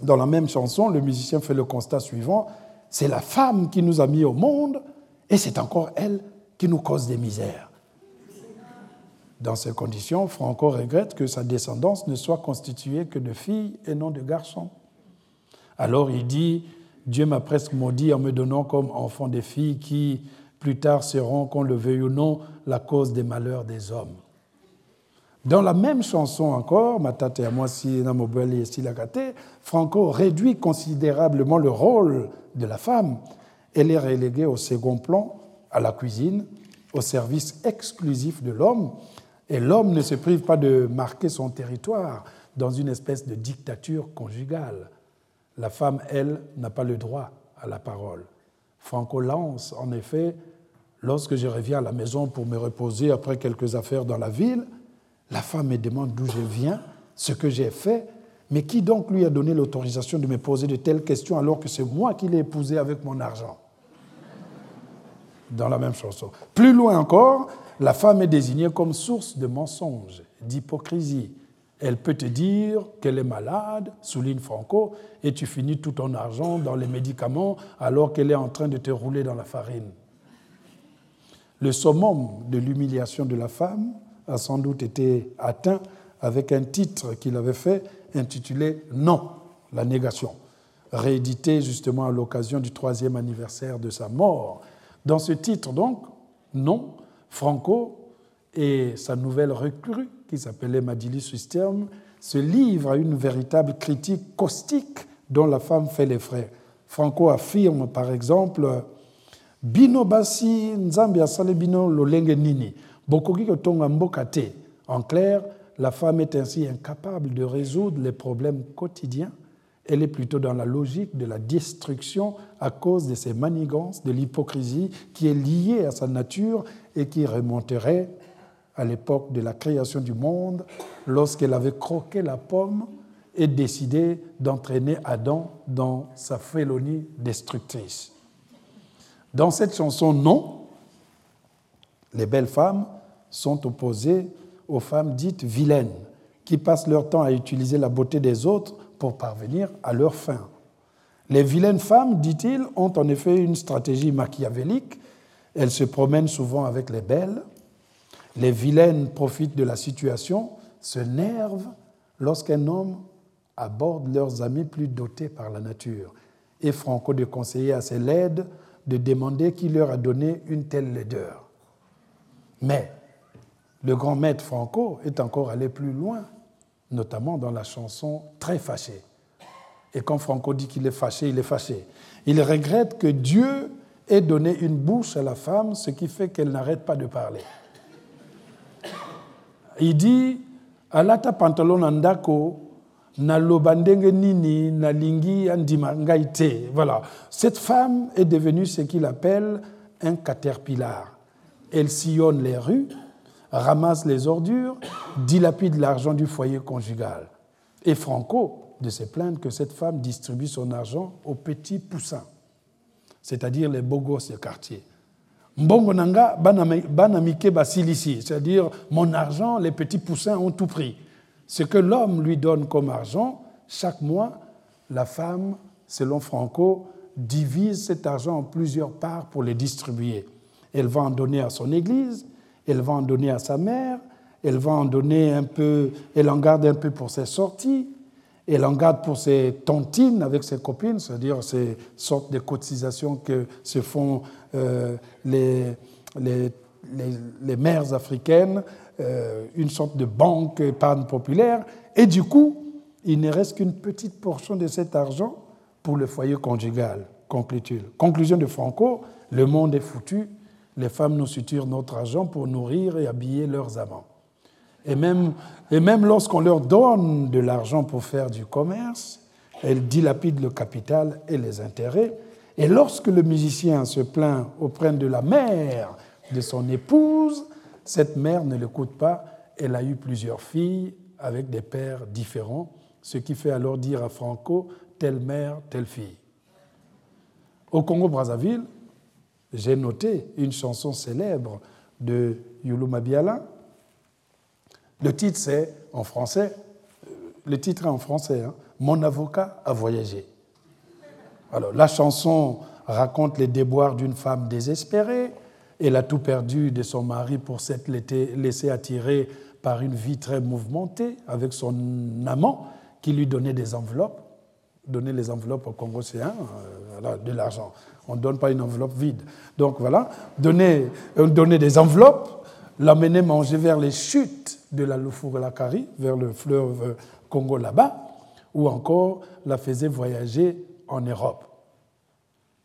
dans la même chanson, le musicien fait le constat suivant, c'est la femme qui nous a mis au monde et c'est encore elle qui nous cause des misères. Dans ces conditions, Franco regrette que sa descendance ne soit constituée que de filles et non de garçons. Alors il dit, Dieu m'a presque maudit en me donnant comme enfant des filles qui, plus tard, seront, qu'on le veuille ou non, la cause des malheurs des hommes. Dans la même chanson encore, Matate Amwasi Namobeli et Silagate, Franco réduit considérablement le rôle de la femme. Elle est reléguée au second plan, à la cuisine, au service exclusif de l'homme, et l'homme ne se prive pas de marquer son territoire dans une espèce de dictature conjugale. La femme, elle, n'a pas le droit à la parole. Franco lance, en effet, lorsque je reviens à la maison pour me reposer après quelques affaires dans la ville, la femme me demande d'où je viens, ce que j'ai fait, mais qui donc lui a donné l'autorisation de me poser de telles questions alors que c'est moi qui l'ai épousée avec mon argent? Dans la même chanson. Plus loin encore, la femme est désignée comme source de mensonges, d'hypocrisie. Elle peut te dire qu'elle est malade, souligne Franco, et tu finis tout ton argent dans les médicaments alors qu'elle est en train de te rouler dans la farine. Le summum de l'humiliation de la femme a sans doute été atteint avec un titre qu'il avait fait intitulé Non, la négation, réédité justement à l'occasion du troisième anniversaire de sa mort. Dans ce titre, donc, Non, Franco et sa nouvelle recrue, qui s'appelait Madili System, se livrent à une véritable critique caustique dont la femme fait les frais. Franco affirme par exemple Bino basi nzambe asale bino nini bokoki. En clair, la femme est ainsi incapable de résoudre les problèmes quotidiens elle est plutôt dans la logique de la destruction à cause de ses manigances, de l'hypocrisie qui est liée à sa nature et qui remonterait à l'époque de la création du monde, lorsqu'elle avait croqué la pomme et décidé d'entraîner Adam dans sa félonie destructrice. Dans cette chanson Non, les belles femmes sont opposées aux femmes dites vilaines, qui passent leur temps à utiliser la beauté des autres pour parvenir à leur fin. Les vilaines femmes, dit-il, ont en effet une stratégie machiavélique. Elles se promènent souvent avec les belles. Les vilaines profitent de la situation, se nervent lorsqu'un homme aborde leurs amis plus dotés par la nature. Et Franco de conseiller à ses laides de demander qui leur a donné une telle laideur. Mais le grand maître Franco est encore allé plus loin notamment dans la chanson Très fâché. Et quand Franco dit qu'il est fâché, il est fâché. Il regrette que Dieu ait donné une bouche à la femme, ce qui fait qu'elle n'arrête pas de parler. Il dit alata pantalon andako na lobandenge nini na lingi andima Voilà. Cette femme est devenue ce qu'il appelle un caterpillar. Elle sillonne les rues, ramasse les ordures, dilapide l'argent du foyer conjugal. Et Franco de se plaindre que cette femme distribue son argent aux petits poussins, c'est-à-dire les beaux gosses du quartier. Mbongo nanga banamike basilisi, c'est-à-dire mon argent, les petits poussins ont tout pris. Ce que l'homme lui donne comme argent, chaque mois, la femme, selon Franco, divise cet argent en plusieurs parts pour les distribuer. Elle va en donner à son église, elle va en donner à sa mère, elle va en donner un peu, elle en garde un peu pour ses sorties, elle en garde pour ses tontines avec ses copines, c'est-à-dire ces sortes de cotisations que se font euh, les, les, les, mères africaines, euh, une sorte de banque épargne populaire, et du coup, il ne reste qu'une petite portion de cet argent pour le foyer conjugal, conclut-il. Conclusion de Franco, le monde est foutu, les femmes nous suturent notre argent pour nourrir et habiller leurs amants. Et même, et même lorsqu'on leur donne de l'argent pour faire du commerce, elles dilapident le capital et les intérêts. Et lorsque le musicien se plaint auprès de la mère de son épouse, cette mère ne l'écoute pas. Elle a eu plusieurs filles avec des pères différents, ce qui fait alors dire à Franco telle mère, telle fille. Au Congo-Brazzaville, j'ai noté une chanson célèbre de Yulu Mabiala. Le titre, c'est en français, euh, le titre est en français, hein, Mon avocat a voyagé. Alors, la chanson raconte les déboires d'une femme désespérée. Elle a tout perdu de son mari pour s'être laissé attirer par une vie très mouvementée avec son amant qui lui donnait des enveloppes. Donner les enveloppes aux Congosiens, euh, de l'argent. On ne donne pas une enveloppe vide. Donc voilà, donner, euh, donner des enveloppes, l'amener manger vers les chutes de la Lufurulakari, vers le fleuve euh, Congo là-bas, ou encore la faisait voyager en Europe.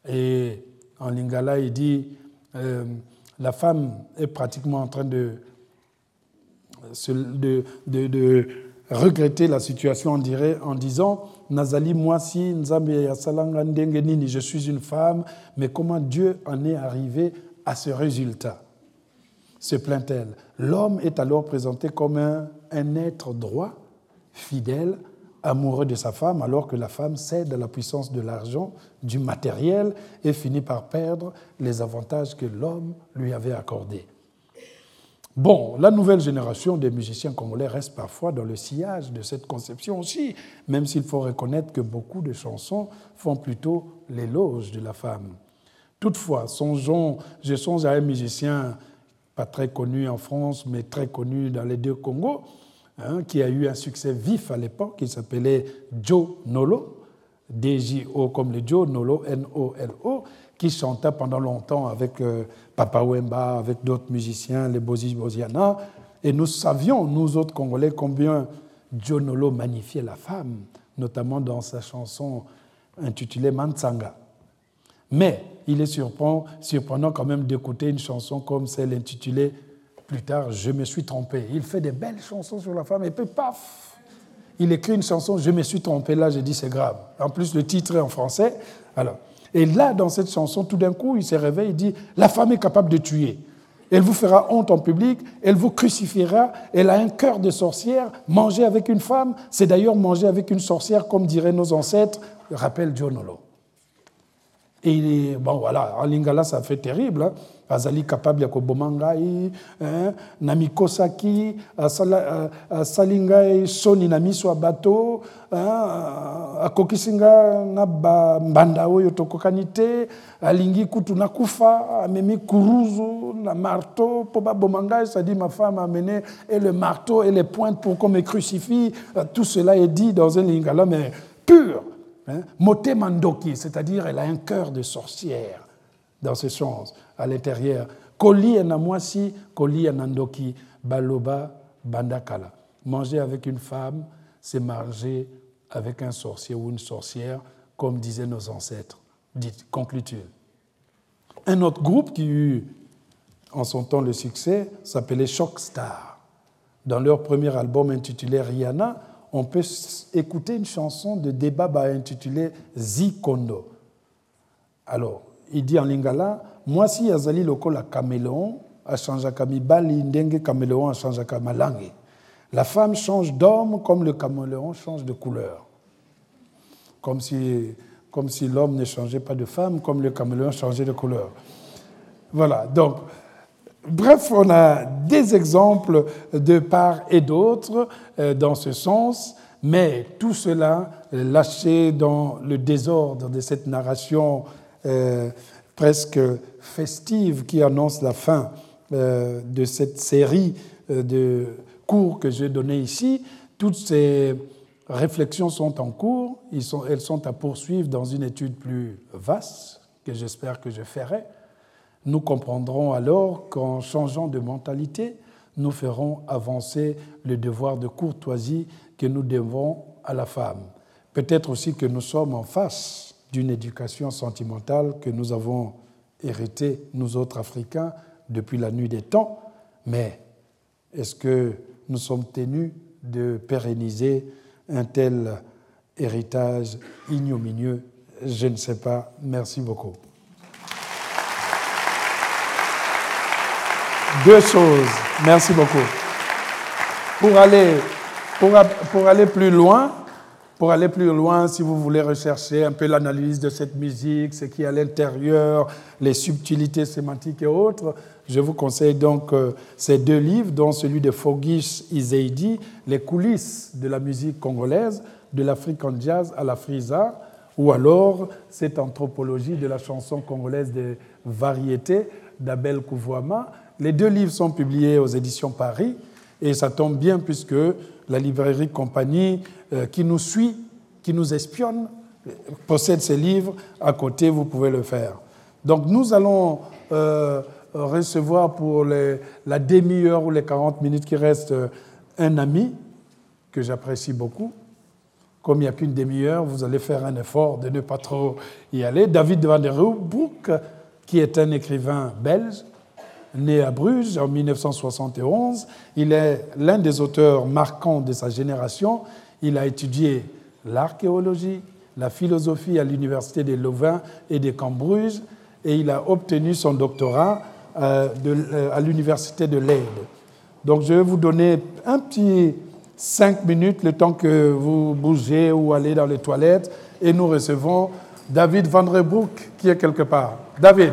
Et en Lingala, il dit euh, la femme est pratiquement en train de, de, de, regretter la situation, on dirait, en disant Nazali, moi si, je suis une femme, mais comment Dieu en est arrivé à ce résultat? Se plaint-elle. L'homme est alors présenté comme un, un être droit, fidèle, amoureux de sa femme, alors que la femme cède à la puissance de l'argent, du matériel, et finit par perdre les avantages que l'homme lui avait accordés. Bon, la nouvelle génération des musiciens congolais reste parfois dans le sillage de cette conception aussi, même s'il faut reconnaître que beaucoup de chansons font plutôt l'éloge de la femme. Toutefois, songeons, je songe à un musicien pas très connu en France, mais très connu dans les deux Congos, Hein, qui a eu un succès vif à l'époque, qui s'appelait Joe Nolo, D-J-O comme le Joe, Nolo, N-O-L-O, qui chanta pendant longtemps avec euh, Papa avec d'autres musiciens, les Bozi Boziana. Et nous savions, nous autres Congolais, combien Joe Nolo magnifiait la femme, notamment dans sa chanson intitulée Mansanga. Mais il est surprenant quand même d'écouter une chanson comme celle intitulée plus tard, je me suis trompé. Il fait des belles chansons sur la femme et puis paf, il écrit une chanson, je me suis trompé. Là, j'ai dit, c'est grave. En plus, le titre est en français. Alors, et là, dans cette chanson, tout d'un coup, il se réveille, il dit, la femme est capable de tuer. Elle vous fera honte en public, elle vous crucifiera, elle a un cœur de sorcière. Manger avec une femme, c'est d'ailleurs manger avec une sorcière, comme diraient nos ancêtres, rappelle Nolo. Et bon, voilà, en lingala, ça fait terrible. Hein. Azali capable ya koboma ngai eh, na mikosaki soni na miso ya te alingi kutu nakufa amemi kuruzu na marteau mpo baboma ngai cestadire ma femme a amené et le marteau et les pointes pour qu'on me crucifie. Tout cela est dit dans un lingala mais pur hein, motema ndoki c'est-à-dire elle a un cœur de sorcière dans ce sens à l'intérieur. Koli et namwasi, koli et nandoki, baloba, bandakala. Manger avec une femme, c'est manger avec un sorcier ou une sorcière, comme disaient nos ancêtres. Conclut-il. Un autre groupe qui eut en son temps le succès s'appelait Shockstar. Dans leur premier album intitulé Rihanna, on peut écouter une chanson de Debaba intitulée Zikondo. Alors, il dit en lingala mwasi azali lokola caméléon achangeaka mibali ndenge caméléon achangeaka malangi la femme change d'homme comme le caméléon change de couleur. Comme si, comme si l'homme ne changeait pas de femme comme le caméléon changeait de couleur. Voilà donc Bref, on a des exemples de part et d'autre euh, dans ce sens, mais tout cela lâché dans le désordre de cette narration euh, presque festive qui annonce la fin euh, de cette série de cours que j'ai donnés ici. Toutes ces réflexions sont en cours, elles sont à poursuivre dans une étude plus vaste que j'espère que je ferai nous comprendrons alors qu'en changeant de mentalité, nous ferons avancer le devoir de courtoisie que nous devons à la femme. Peut-être aussi que nous sommes en face d'une éducation sentimentale que nous avons héritée, nous autres Africains, depuis la nuit des temps, mais est-ce que nous sommes tenus de pérenniser un tel héritage ignominieux? Je ne sais pas. Merci beaucoup. Deux choses. Merci beaucoup. Pour aller, pour, pour aller plus loin, pour aller plus loin, si vous voulez rechercher un peu l'analyse de cette musique, ce qui est à l'intérieur, les subtilités sémantiques et autres, je vous conseille donc euh, ces deux livres, dont celui de Fogish Izeidi, Les coulisses de la musique congolaise, de l'Afrique en jazz à la frisa, ou alors cette anthropologie de la chanson congolaise des variétés d'Abel Kouvoama, les deux livres sont publiés aux éditions Paris et ça tombe bien puisque la librairie Compagnie euh, qui nous suit, qui nous espionne, possède ces livres. À côté, vous pouvez le faire. Donc nous allons euh, recevoir pour la demi-heure ou les 40 minutes qui restent euh, un ami que j'apprécie beaucoup. Comme il n'y a qu'une demi-heure, vous allez faire un effort de ne pas trop y aller. David Van der Broek, qui est un écrivain belge, né à Bruges en 1971. Il est l'un des auteurs marquants de sa génération. Il a étudié l'archéologie, la philosophie à l'université de Louvain et de Cambridge et il a obtenu son doctorat euh, euh, à l'université de Leyde. Donc je vais vous donner un petit cinq minutes, le temps que vous bougez ou allez dans les toilettes, et nous recevons David Van Rebroek qui est quelque part. David.